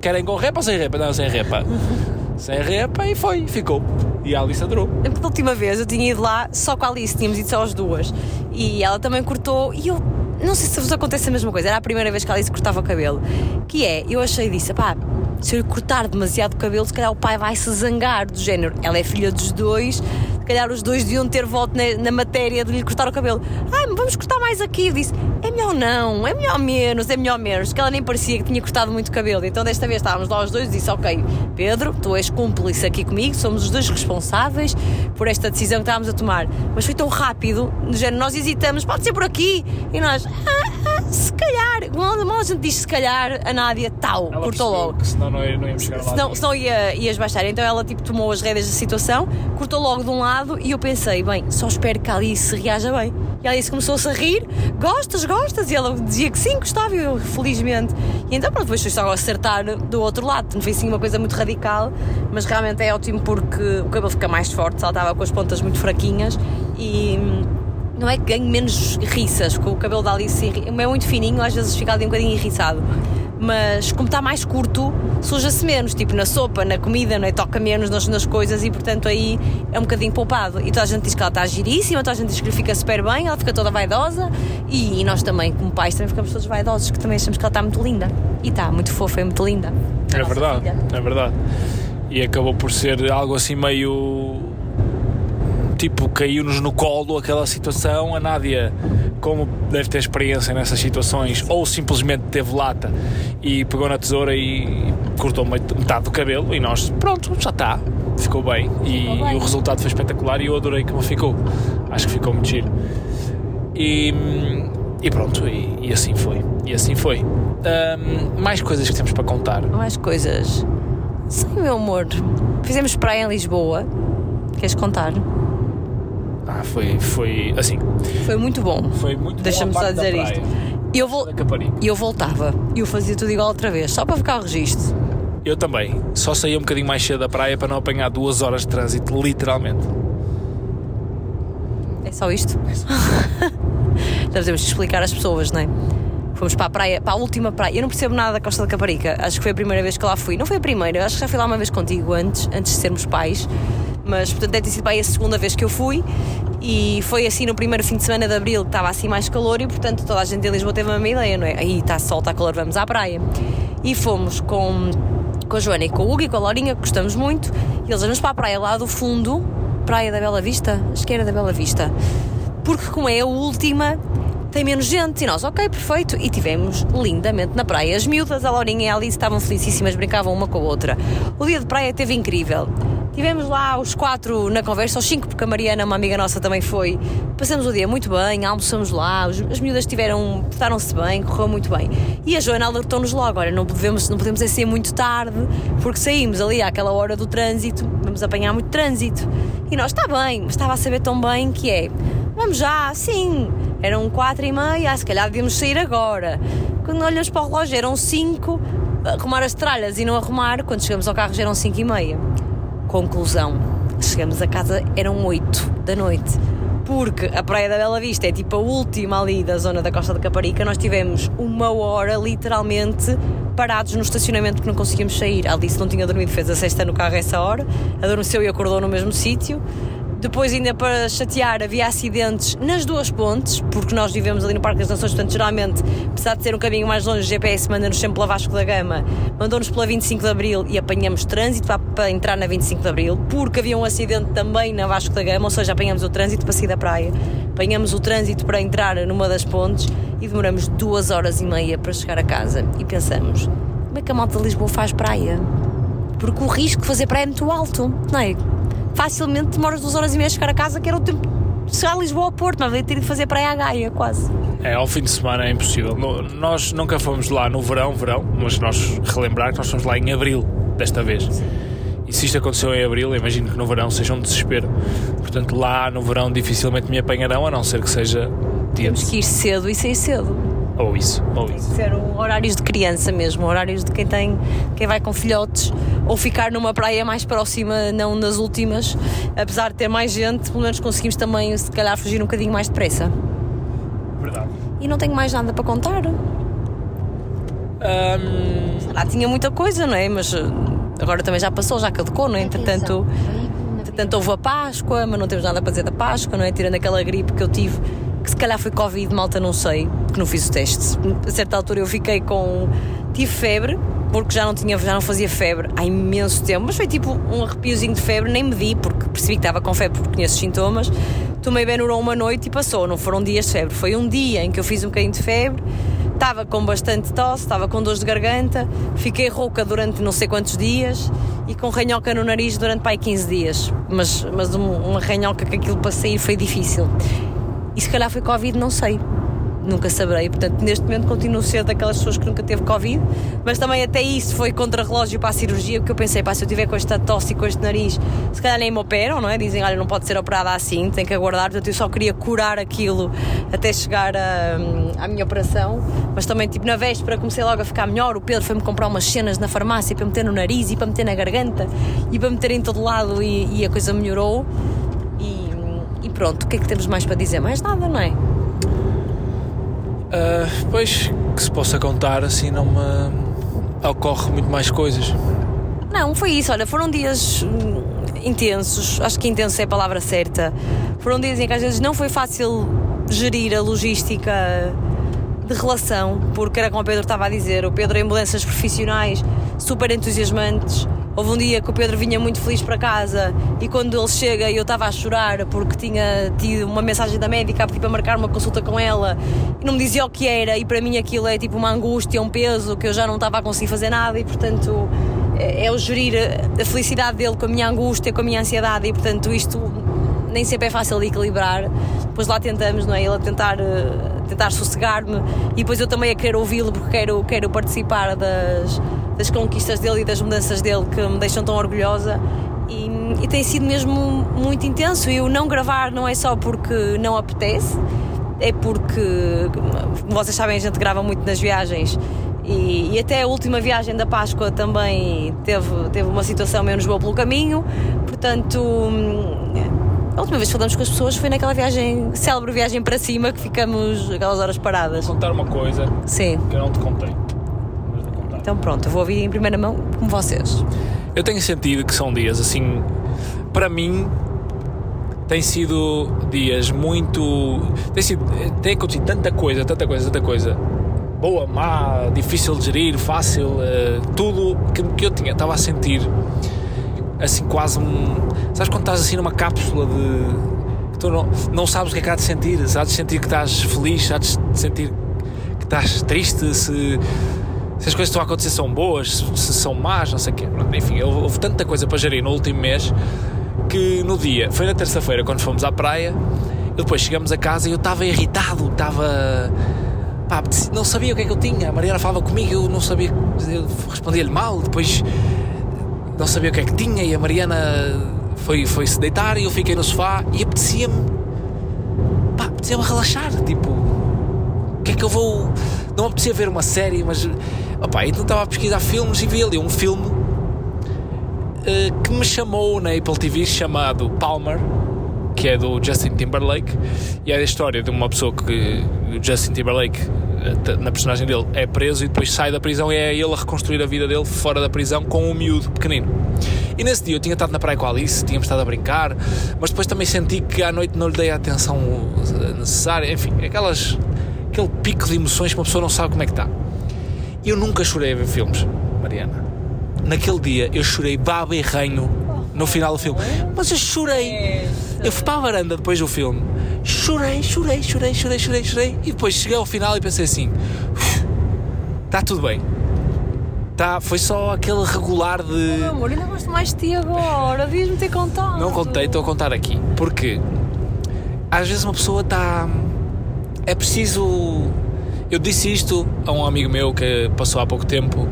[SPEAKER 2] Querem com repa ou sem repa? Não, sem repa. *laughs* sem repa e foi, ficou. E a Alice adorou.
[SPEAKER 1] A última vez eu tinha ido lá só com a Alice, tínhamos ido só as duas. E ela também cortou, e eu não sei se vos acontece a mesma coisa, era a primeira vez que a Alice cortava o cabelo. Que é, eu achei disso, pá, se eu cortar demasiado o cabelo, se calhar o pai vai se zangar do género. Ela é filha dos dois, calhar os dois deviam ter voto na, na matéria de lhe cortar o cabelo. Ah, vamos cortar mais aqui. Eu disse: é melhor não, é melhor menos, é melhor menos, que ela nem parecia que tinha cortado muito cabelo. Então desta vez estávamos lá os dois e disse: Ok, Pedro, tu és cúmplice aqui comigo, somos os dois responsáveis por esta decisão que estávamos a tomar. Mas foi tão rápido, no género, nós hesitamos, pode ser por aqui. E nós, ah, ah, se calhar, mal a gente diz se calhar, a Nádia, tal,
[SPEAKER 2] Ela
[SPEAKER 1] cortou logo.
[SPEAKER 2] Que senão não, ia- não íamos chegar lá.
[SPEAKER 1] Senão, senão ia, ias baixar. Então ela tipo tomou as rédeas da situação, cortou logo de um lado e eu pensei, bem, só espero que a Alice reaja bem. E a Alice começou-se a rir, gostas, gostas? E ela dizia que sim, gostava, e eu felizmente. E então pronto, depois foi só acertar do outro lado. Não foi assim uma coisa muito radical, mas realmente é ótimo porque o cabelo fica mais forte, ela estava com as pontas muito fraquinhas e. Não é que ganhe menos riças, porque o cabelo da Alice é muito fininho, às vezes fica ali um bocadinho irriçado. Mas como está mais curto, suja-se menos, tipo na sopa, na comida, não é? toca menos nas, nas coisas e portanto aí é um bocadinho poupado. E toda a gente diz que ela está giríssima, toda a gente diz que lhe fica super bem, ela fica toda vaidosa e, nós também, como pais, também ficamos todos vaidosos, que também achamos que ela está muito linda. E está, muito fofa e muito linda.
[SPEAKER 2] É verdade,
[SPEAKER 1] filha.
[SPEAKER 2] é verdade. E acabou por ser algo assim meio. Tipo, caiu-nos no colo aquela situação. A Nádia, como deve ter experiência nessas situações, ou simplesmente teve lata e pegou na tesoura e cortou met- metade do cabelo. E nós, pronto, já está, ficou bem. E,
[SPEAKER 1] Ficou bem.
[SPEAKER 2] e o resultado foi espetacular e eu adorei como ficou. Acho que ficou muito giro. E, e pronto, e, e assim foi. E assim foi. Ahm, mais coisas que temos para contar.
[SPEAKER 1] Mais coisas. Sim, meu amor. Fizemos praia em Lisboa. Queres contar?
[SPEAKER 2] Ah, foi, foi assim,
[SPEAKER 1] Foi muito bom.
[SPEAKER 2] foi muito
[SPEAKER 1] Deixa-me só dizer isto. Eu,
[SPEAKER 2] Caparica.
[SPEAKER 1] eu voltava e eu fazia tudo igual outra vez, só para ficar o registro.
[SPEAKER 2] Eu também, só saía um bocadinho mais cedo da praia para não apanhar duas horas de trânsito, literalmente.
[SPEAKER 1] É só isto? *laughs* Já temos de explicar às pessoas, não é? Fomos para a praia, para a última praia. Eu não percebo nada da Costa da Caparica. Acho que foi a primeira vez que lá fui. Não foi a primeira, acho que já fui lá uma vez contigo antes, antes de sermos pais. Mas, portanto, deve ter sido aí a segunda vez que eu fui. E foi assim no primeiro fim de semana de abril que estava assim mais calor e, portanto, toda a gente em Lisboa teve a mesma ideia, não é? Aí está sol, está calor, vamos à praia. E fomos com, com a Joana e com o Hugo e com a Laurinha, que gostamos muito. E eles vamos para a praia lá do fundo, Praia da Bela Vista, acho que era da Bela Vista porque como é a última tem menos gente e nós, ok, perfeito e tivemos lindamente na praia as miúdas, a Laurinha e a Alice estavam felicíssimas, brincavam uma com a outra o dia de praia teve incrível tivemos lá os quatro na conversa, os cinco porque a Mariana, uma amiga nossa também foi passamos o dia muito bem, almoçamos lá os- as miúdas tiveram, portaram-se bem correu muito bem e a Joana alertou-nos logo olha, não podemos, não podemos é ser muito tarde porque saímos ali àquela hora do trânsito vamos apanhar muito trânsito e nós, está bem, mas estava a saber tão bem que é Vamos já, sim. Eram quatro e meia, ah, se calhar devíamos sair agora. Quando olhamos para o relógio eram cinco, arrumar as tralhas e não arrumar. Quando chegamos ao carro já eram cinco e meia. Conclusão, chegamos a casa, eram oito da noite. Porque a Praia da Bela Vista é tipo a última ali da zona da Costa da Caparica. Nós tivemos uma hora, literalmente, parados no estacionamento porque não conseguíamos sair. A Alice não tinha dormido, fez a sexta no carro a essa hora, adormeceu e acordou no mesmo sítio. Depois, ainda para chatear, havia acidentes nas duas pontes, porque nós vivemos ali no Parque das Nações, portanto, geralmente, apesar de ser um caminho mais longe, o GPS manda-nos sempre pela Vasco da Gama, mandou-nos pela 25 de Abril e apanhamos trânsito para, entrar na 25 de Abril, porque havia um acidente também na Vasco da Gama, ou seja, apanhamos o trânsito para sair da praia, apanhamos o trânsito para entrar numa das pontes e demoramos duas horas e meia para chegar a casa. E pensamos, como é que a malta de Lisboa faz praia? Porque o risco de fazer praia é muito alto, não é? Facilmente demoras duas horas e meia a chegar a casa, que era o tempo de chegar a Lisboa ao Porto, mas ter ido fazer praia à Gaia, quase.
[SPEAKER 2] É, ao fim de semana é impossível. No- nós nunca fomos lá no verão, verão, mas nós relembrar que nós fomos lá em abril, desta vez. E se isto aconteceu em abril, eu imagino que no verão seja um desespero. Portanto, lá no verão dificilmente me apanharão, a não ser que seja dia
[SPEAKER 1] Temos que ir cedo e sair cedo.
[SPEAKER 2] Ou isso, ou isso.
[SPEAKER 1] Ser um- horários de criança mesmo, horários de quem tem, quem vai com filhotes, ou ficar numa praia mais próxima, não nas últimas. Apesar de ter mais gente, pelo menos conseguimos também, se calhar, fugir um bocadinho mais depressa.
[SPEAKER 2] Verdade.
[SPEAKER 1] E não tenho mais nada para contar. Sei lá, tinha muita coisa, não é? Mas eh, agora também já passou, já caducou, não é? Entretanto, entretanto houve a Páscoa, mas não temos nada para dizer da Páscoa, não é? Tirando aquela gripe que eu tive, que se calhar foi Covid, malta, não sei, porque não fiz o teste. A certa altura eu fiquei com. tive febre, porque já não, tinha, já não fazia febre há imenso tempo, mas foi tipo um arrepiozinho de febre, nem medi, porque percebi que estava com febre porque conheço os sintomas. Tomei Benuron uma noite e passou, não foram dias de febre, foi um dia em que eu fiz um bocadinho de febre, estava com bastante tosse, estava com dores de garganta, fiquei rouca durante não sei quantos dias e com ranhoca no nariz durante pai 15 dias, mas, mas uma ranhoca que aquilo para sair foi difícil. E se calhar foi Covid, não sei nunca saberei. Portanto, neste momento continuo a ser daquelas pessoas que nunca teve Covid, mas também até isso foi contra-relógio para a cirurgia, porque eu pensei, pá, se eu tiver com esta tosse e com este nariz, se calhar nem me operam, não é? Dizem, olha, não pode ser operada assim, tem que aguardar. Portanto, eu só queria curar aquilo até chegar a, à minha operação, mas também, tipo, na véspera comecei logo a ficar melhor. O Pedro foi-me comprar umas cenas na farmácia para meter no nariz e para meter na garganta e para meter em todo lado e, e a coisa melhorou. Pronto, o que é que temos mais para dizer? Mais nada, não é?
[SPEAKER 2] Uh, pois, que se possa contar, assim não me ocorre muito mais coisas.
[SPEAKER 1] Não, foi isso, olha, foram dias hum, intensos, acho que intenso é a palavra certa. Foram dias em que às vezes não foi fácil gerir a logística de relação, porque era como o Pedro estava a dizer, o Pedro em mudanças profissionais super entusiasmantes, Houve um dia que o Pedro vinha muito feliz para casa e quando ele chega eu estava a chorar porque tinha tido uma mensagem da médica a pedir para marcar uma consulta com ela e não me dizia o que era e para mim aquilo é tipo uma angústia, um peso que eu já não estava a conseguir fazer nada e portanto é, é o gerir a felicidade dele com a minha angústia, com a minha ansiedade e portanto isto nem sempre é fácil de equilibrar. Depois lá tentamos, não é? Ele a tentar, eh, tentar sossegar-me e depois eu também a querer ouvi-lo porque quero, quero participar das, das conquistas dele e das mudanças dele que me deixam tão orgulhosa. E, e tem sido mesmo muito intenso. E o não gravar não é só porque não apetece, é porque, como vocês sabem, a gente grava muito nas viagens. E, e, até a última viagem da Páscoa também teve, teve uma situação menos boa pelo caminho, portanto, a última vez que falamos com as pessoas foi naquela viagem, célebre viagem para cima, que ficamos aquelas horas paradas.
[SPEAKER 2] Vou contar uma coisa
[SPEAKER 1] Sim.
[SPEAKER 2] que eu não te contei.
[SPEAKER 1] Então pronto, vou ouvir em primeira mão com vocês.
[SPEAKER 2] Eu tenho sentido que são dias assim, para mim, tem sido dias muito. Tem, sido, tem acontecido tanta coisa, tanta coisa, tanta coisa. Boa, má, difícil de gerir, fácil, uh, tudo que, que eu tinha, estava a sentir assim quase um. Sabes quando estás assim numa cápsula de. que tu não, não sabes o que é que há de sentir, sabes de sentir que estás feliz, sabes de sentir que estás triste, se se as coisas estão a acontecer são boas, se são más, não sei o quê. Enfim, houve tanta coisa para gerir no último mês que no dia, foi na terça-feira quando fomos à praia, depois chegamos a casa e eu estava irritado, estava. Pá, não sabia o que é que eu tinha. A Mariana falava comigo, eu não sabia, eu respondia-lhe mal, depois não sabia o que é que tinha e a Mariana foi, foi se deitar e eu fiquei no sofá e apetecia-me. Pá, apetecia-me relaxar, tipo. O que é que eu vou. Não apetecia ver uma série, mas Opa, então estava a pesquisar filmes e vi ali um filme uh, que me chamou na Apple TV chamado Palmer, que é do Justin Timberlake, e é a história de uma pessoa que o Justin Timberlake, eh, na personagem dele, é preso e depois sai da prisão e é ele a reconstruir a vida dele fora da prisão com um miúdo pequenino. E nesse dia eu tinha estado na praia com a Alice, tínhamos estado a brincar, mas depois também senti que à noite não lhe dei a atenção necessária, enfim, aquelas, aquele pico de emoções que uma pessoa não sabe como é que está. Eu nunca chorei a ver filmes, Mariana. Naquele dia eu chorei baba e ranho no final do filme. Mas eu chorei. Eu fui para a varanda depois do filme. Chorei, chorei, chorei, chorei, chorei, chorei. E depois cheguei ao final e pensei assim: está tudo bem. Tá, foi só aquele regular de.
[SPEAKER 1] Meu amor, ainda gosto mais de ti agora. *laughs* Devias-me ter contado.
[SPEAKER 2] Não contei, estou a contar aqui. Porque às vezes uma pessoa está. É preciso eu disse isto a um amigo meu que passou há pouco tempo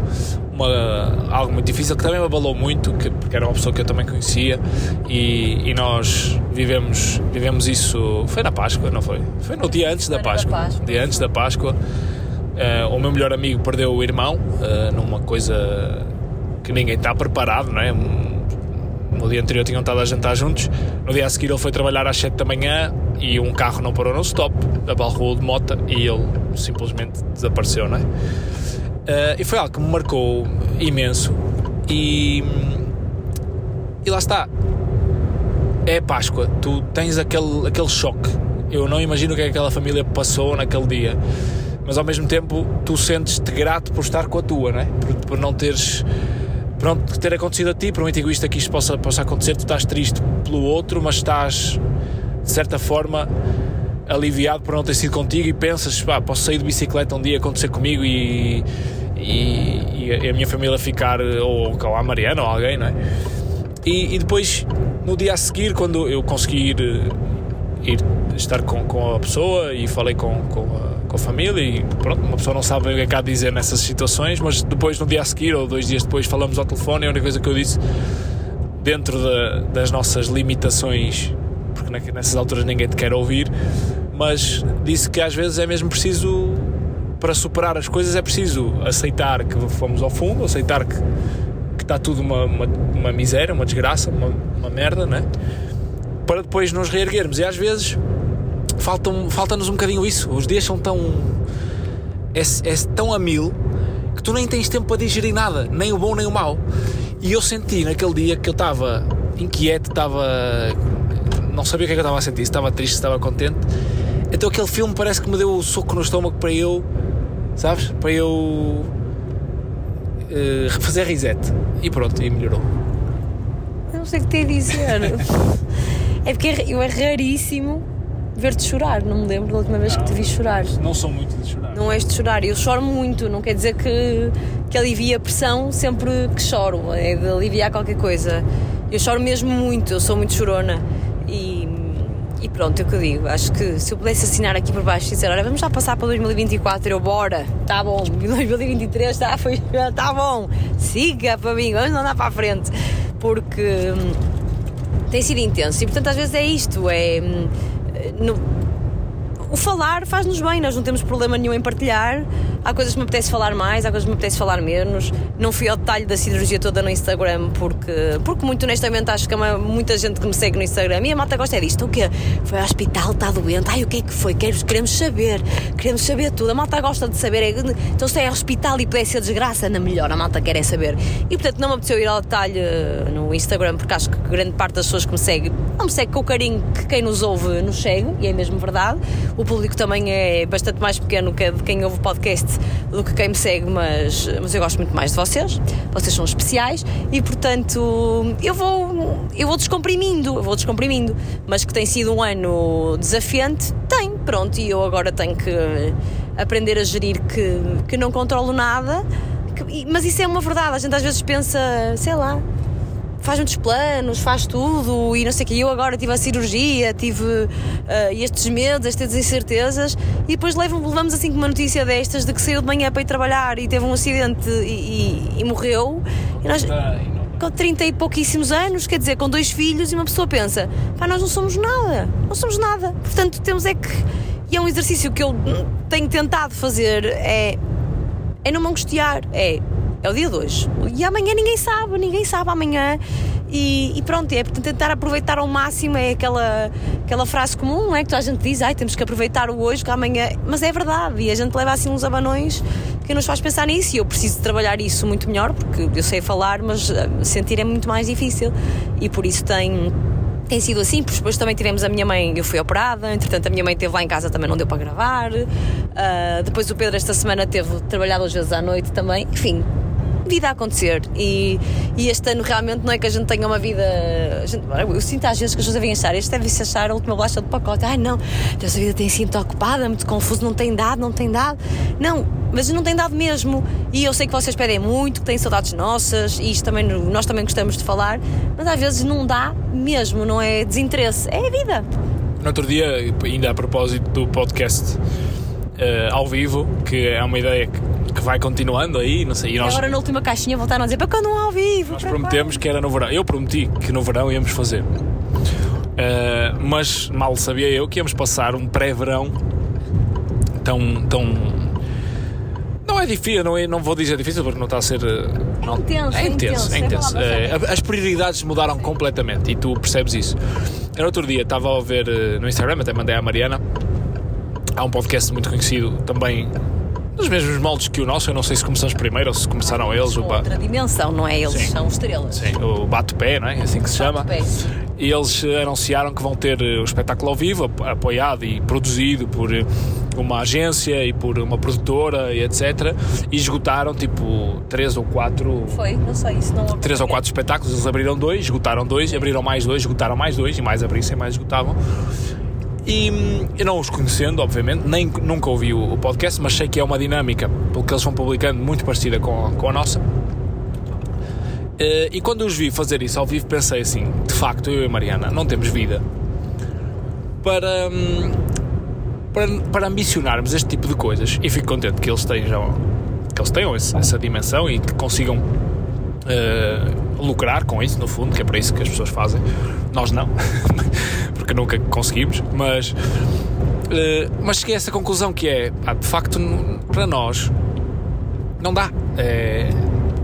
[SPEAKER 2] uma, algo muito difícil que também me abalou muito, que, porque era uma pessoa que eu também conhecia e, e nós vivemos, vivemos isso. Foi na Páscoa, não foi? Foi no dia antes da Páscoa. Da Páscoa. Dia antes da Páscoa. Uh, o meu melhor amigo perdeu o irmão uh, numa coisa que ninguém está preparado, não é? No dia anterior tinham estado a jantar juntos, no dia a seguir ele foi trabalhar às 7 da manhã e um carro não parou no stop, abalroou de moto e ele simplesmente desapareceu, não é? Uh, e foi algo que me marcou imenso e, e lá está. É Páscoa, tu tens aquele, aquele choque. Eu não imagino o que é que aquela família passou naquele dia mas ao mesmo tempo tu sentes-te grato por estar com a tua, não é? Por, por não teres pronto, ter acontecido a ti, por muito egoísta que isto possa, possa acontecer, tu estás triste pelo outro, mas estás de certa forma aliviado por não ter sido contigo e pensas, pá, posso sair de bicicleta um dia acontecer comigo e, e, e a minha família ficar, ou, ou a Mariana ou alguém, não é? E, e, depois, no dia a seguir, quando eu consegui ir, ir estar com, com a pessoa e falei com, com, a, com a família e pronto, uma pessoa não sabe o que é que há a dizer nessas situações, mas depois, no dia a seguir ou dois dias depois, falamos ao telefone e a única coisa que eu disse, dentro das nossas limitações porque nessas alturas ninguém te quer ouvir, mas disse que às vezes é mesmo preciso, para superar as coisas, é preciso aceitar que fomos ao fundo, aceitar que, que está tudo uma, uma, uma miséria, uma desgraça, uma, uma merda, né? para depois nos reerguermos. E às vezes falta-nos falta um bocadinho isso. Os dias são tão. É, é tão a mil que tu nem tens tempo para digerir nada, nem o bom nem o mau. E eu senti naquele dia que eu estava inquieto, estava não sabia o que é que eu estava a sentir, se estava triste, se estava contente. Então aquele filme parece que me deu o um soco no estômago para eu, sabes? Para eu uh, fazer reset. E pronto, e melhorou.
[SPEAKER 1] Eu não sei o que te a dizer. *laughs* é porque eu é raríssimo ver-te chorar. Não me lembro da última vez não, que te vi chorar.
[SPEAKER 2] Não sou muito de chorar.
[SPEAKER 1] Não és de chorar. Eu choro muito. Não quer dizer que, que alivia a pressão sempre que choro. É de aliviar qualquer coisa. Eu choro mesmo muito. Eu sou muito chorona. E, pronto, é o que eu digo. Acho que se eu pudesse assinar aqui por baixo e dizer, olha, vamos já passar para 2024, eu bora, tá bom, *laughs* 2023 está foi, *laughs* tá bom, siga para mim, vamos andar para a frente. Porque hum, tem sido intenso e portanto às vezes é isto, é. Hum, no, o falar faz-nos bem, nós não temos problema nenhum em partilhar. Há coisas que me apetece falar mais, há coisas que me apetece falar menos. Não fui ao detalhe da cirurgia toda no Instagram porque, porque muito honestamente acho que há muita gente que me segue no Instagram e a malta gosta é disto. O quê? Foi ao hospital, está doente. Ai, o que é que foi? Queremos, saber. Queremos saber tudo. A malta gosta de saber. É, então se é ao hospital e pudesse ser desgraça, na melhor. A malta quer é saber. E portanto não me apeteceu ir ao detalhe eh, no Instagram porque acho que grande parte das pessoas que me seguem não me segue com o carinho que quem nos ouve nos segue e é mesmo verdade. O público também é bastante mais pequeno que de quem ouve o podcast do que quem me segue, mas, mas eu gosto muito mais de vocês. Vocês são especiais e, portanto, eu vou, eu vou descomprimindo, eu vou descomprimindo. Mas que tem sido um ano desafiante, tem, pronto. E eu agora tenho que aprender a gerir que, que não controlo nada. Que, mas isso é uma verdade. A gente às vezes pensa, sei lá, faz muitos planos, faz tudo e não sei o que. Eu agora tive a cirurgia, tive uh, estes medos, estas incertezas e depois levam, levamos assim com uma notícia destas de que saiu de manhã para ir trabalhar e teve um acidente e, e, e morreu. E nós, com 30 e pouquíssimos anos, quer dizer, com dois filhos e uma pessoa pensa, pá, nós não somos nada, não somos nada. Portanto, temos é que. E é um exercício que eu tenho tentado fazer, é, é não me angustiar, é é o dia de hoje. E amanhã ninguém sabe, ninguém sabe amanhã. E, e pronto, é tentar aproveitar ao máximo. É aquela, aquela frase comum, não é? Que toda a gente diz, ai, temos que aproveitar o hoje, que amanhã. Mas é verdade, e a gente leva assim uns abanões que nos faz pensar nisso. E eu preciso trabalhar isso muito melhor, porque eu sei falar, mas eh, sentir é muito mais difícil. E por isso tem tem sido assim, porque depois também tivemos a minha mãe, eu fui operada, entretanto a minha mãe esteve lá em casa também não deu para gravar. Uh, depois o Pedro esta semana teve trabalhado às vezes à noite também. Enfim, vida a acontecer. E, e este ano realmente não é que a gente tenha uma vida. Gente, eu sinto às vezes que as pessoas devem achar, este deve-se achar a última bolacha do pacote. Ai não, essa vida tem sido muito ocupada, muito confuso, não tem dado, não tem dado. Não, mas não tem dado mesmo. E eu sei que vocês pedem muito, que têm saudades nossas, e isto também, nós também gostamos de falar, mas às vezes não dá mesmo, não é desinteresse, é a vida.
[SPEAKER 2] No outro dia, ainda a propósito do podcast uh, ao vivo, que é uma ideia que, que vai continuando aí, não sei.
[SPEAKER 1] E,
[SPEAKER 2] nós,
[SPEAKER 1] agora na última caixinha voltaram a dizer para quando ao vivo.
[SPEAKER 2] Nós prometemos que era no verão. Eu prometi que no verão íamos fazer. Uh, mas mal sabia eu que íamos passar um pré-verão tão, tão não é difícil, não, é, não vou dizer difícil porque não está a ser. Eh,
[SPEAKER 1] não, é intenso, é intenso. É intenso.
[SPEAKER 2] É, as prioridades mudaram Sim. completamente e tu percebes isso. No outro dia estava a ver no Instagram, até mandei à Mariana há um podcast muito conhecido também nos mesmos moldes que o nosso. Eu não sei se começamos primeiro ou se começaram eles.
[SPEAKER 1] Outra dimensão, não é? Eles Sim. são estrelas.
[SPEAKER 2] Sim, o Bate-Pé, não é? Assim que se chama. E eles anunciaram que vão ter eh, o espetáculo ao vivo, apoiado e produzido por, eh, uma agência e por uma produtora e etc. E esgotaram tipo três ou quatro.
[SPEAKER 1] Foi, não sei, isso não
[SPEAKER 2] Três ou quatro espetáculos, eles abriram dois, esgotaram dois, abriram mais dois, esgotaram mais dois, e mais abrissem, mais esgotavam. E hum, eu não os conhecendo, obviamente, nem nunca ouvi o, o podcast, mas sei que é uma dinâmica, pelo que eles vão publicando, muito parecida com, com a nossa. Eh, E quando os vi fazer isso ao vivo, pensei assim: de facto, eu e a Mariana não temos vida para, hum, para, para ambicionarmos este tipo de coisas. E fico contente que eles tenham, que eles tenham esse- essa dimensão e que consigam eh, lucrar com isso, no fundo, que é para isso que as pessoas fazem. Nós não, *laughs* porque nunca conseguimos, mas, eh, mas cheguei a essa conclusão que é, pá, de facto, para nós, não dá. É,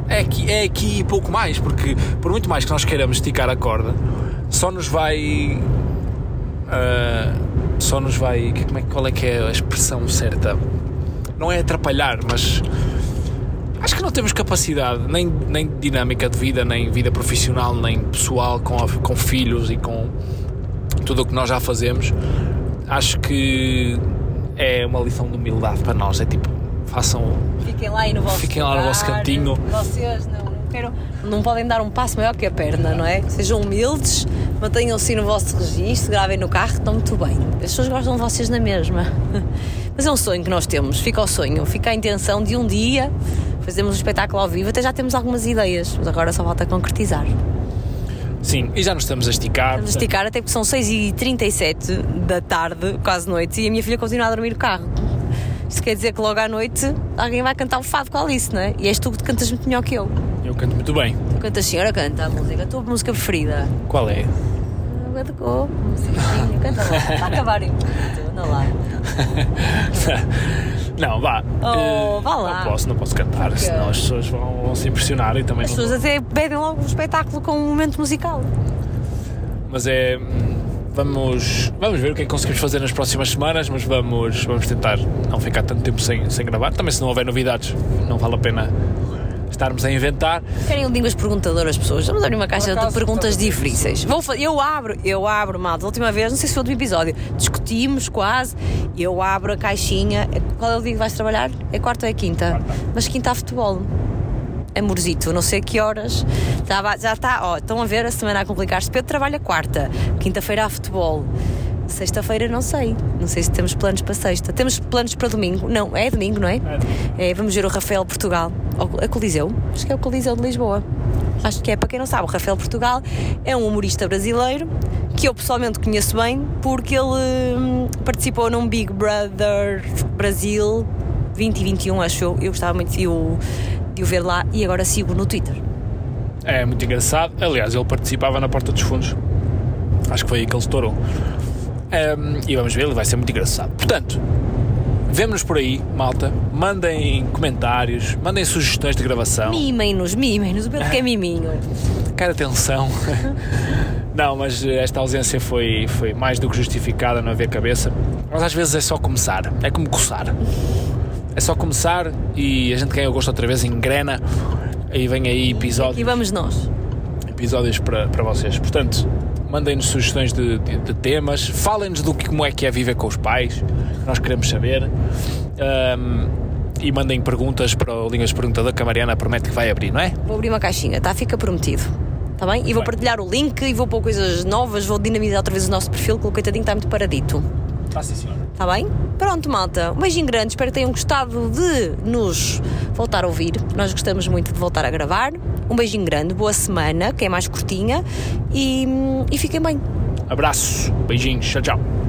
[SPEAKER 2] é, aqui, é aqui e pouco mais, porque por muito mais que nós queiramos esticar a corda, só nos vai. ah, só nos vai. Como é, qual é que é a expressão certa? Não é atrapalhar, mas. Acho que não temos capacidade, nem, nem dinâmica de vida, nem vida profissional, nem pessoal, com, a- com filhos e com tudo o que nós já fazemos. Acho que é uma lição de humildade para nós. É tipo, façam
[SPEAKER 1] Fiquem lá aí no vosso
[SPEAKER 2] Fiquem lá no vosso
[SPEAKER 1] lugar.
[SPEAKER 2] cantinho.
[SPEAKER 1] Vocês não, quero, não podem dar um passo maior que a perna, não é? Sejam humildes, mantenham-se no vosso registro, gravem no carro, estão muito bem. As pessoas gostam de vocês na mesma. *laughs* Mas é um sonho que nós temos, fica o sonho, fica a intenção de um dia fazermos um espetáculo ao vivo. Até já temos algumas ideias, mas agora só falta concretizar.
[SPEAKER 2] Sim, e já nos estamos a esticar.
[SPEAKER 1] Vamos esticar até porque são 6h37 da tarde, quase noite, e a minha filha continua a dormir no carro. Isso quer dizer que logo à noite alguém vai cantar o fado com a Alice, não é? E és tu que cantas muito melhor que eu.
[SPEAKER 2] Eu canto muito bem.
[SPEAKER 1] Tu cantas senhora, canta a música, a tua música preferida.
[SPEAKER 2] Qual é?
[SPEAKER 1] Água de coco, musiquinha, canta lá. Está a acabar em muito, não lá.
[SPEAKER 2] Não, vá.
[SPEAKER 1] Oh,
[SPEAKER 2] Eh,
[SPEAKER 1] vá lá.
[SPEAKER 2] Não posso, não posso cantar, senão as pessoas vão, vão se impressionar e também
[SPEAKER 1] As pessoas até pedem logo um espetáculo com um momento musical.
[SPEAKER 2] Mas é. Vamos, vamos ver o que é que conseguimos fazer nas próximas semanas, mas vamos, vamos tentar não ficar tanto tempo sem, sem gravar. Também, se não houver novidades, não vale a pena estarmos a inventar.
[SPEAKER 1] Querem línguas perguntadoras, pessoas? Vamos abrir uma caixa
[SPEAKER 2] acaso,
[SPEAKER 1] de perguntas difíceis. Vou eu abro, eu abro, malta. Da última vez, não sei se foi do episódio, discutimos quase. Eu abro a caixinha. Qual é o dia que vais trabalhar? É quarta ou é quinta?
[SPEAKER 2] Quarta.
[SPEAKER 1] Mas quinta há futebol. Amorzito, não sei a que horas. Já está, ó, estão a ver a semana a complicar-se. Pedro trabalha quarta, quinta-feira há futebol. Sexta-feira não sei. Não sei se temos planos para sexta. Temos planos para domingo? Não, é domingo, não é? É, vamos ver o Rafael Portugal. A Coliseu? Acho que é o Coliseu de Lisboa. Acho que é, para quem não sabe, o Rafael Portugal é um humorista brasileiro que eu pessoalmente conheço bem porque ele hum, participou num Big Brother Brasil 2021, acho eu. Eu gostava muito de o, de o ver lá e agora sigo no Twitter.
[SPEAKER 2] É muito engraçado. Aliás, ele participava na Porta dos Fundos. Acho que foi aí que ele estourou. Ehm, e vamos ver, ele vai ser muito engraçado. Portanto, vemo-nos por aí, malta. Mandem comentários, mandem sugestões de gravação.
[SPEAKER 1] Mimem-nos, mimem-nos, o que é miminho. *laughs*
[SPEAKER 2] Quero atenção. *laughs* Não, mas esta ausência foi, foi mais do que justificada, não havia cabeça. Mas às vezes é só começar, é como coçar. É só começar e a gente ganha o gosto outra vez, engrena. E vem aí
[SPEAKER 1] E
[SPEAKER 2] episódios,
[SPEAKER 1] vamos nós.
[SPEAKER 2] episódios para, para vocês. Portanto, mandem-nos sugestões de, de- de temas, falem-nos do que como é que é viver com os pais, nós queremos saber. Ahm, e mandem perguntas para o Linhas Perguntador que a Mariana promete que vai abrir, não é?
[SPEAKER 1] Vou abrir uma caixinha, tá? Fica prometido. Está bem? E vou
[SPEAKER 2] Bem.
[SPEAKER 1] partilhar o link e vou pôr coisas novas, vou dinamizar outra vez o nosso perfil, que o coitadinho está muito paradito.
[SPEAKER 2] Está sim, senhora.
[SPEAKER 1] Está bem? Pronto, malta. Um beijinho grande. Espero que tenham gostado de nos voltar a ouvir. Nós gostamos muito de voltar a gravar. Um beijinho grande. Boa semana, que é mais curtinha. E, e fiquem bem.
[SPEAKER 2] Abraço, beijinhos, tchau, tchau.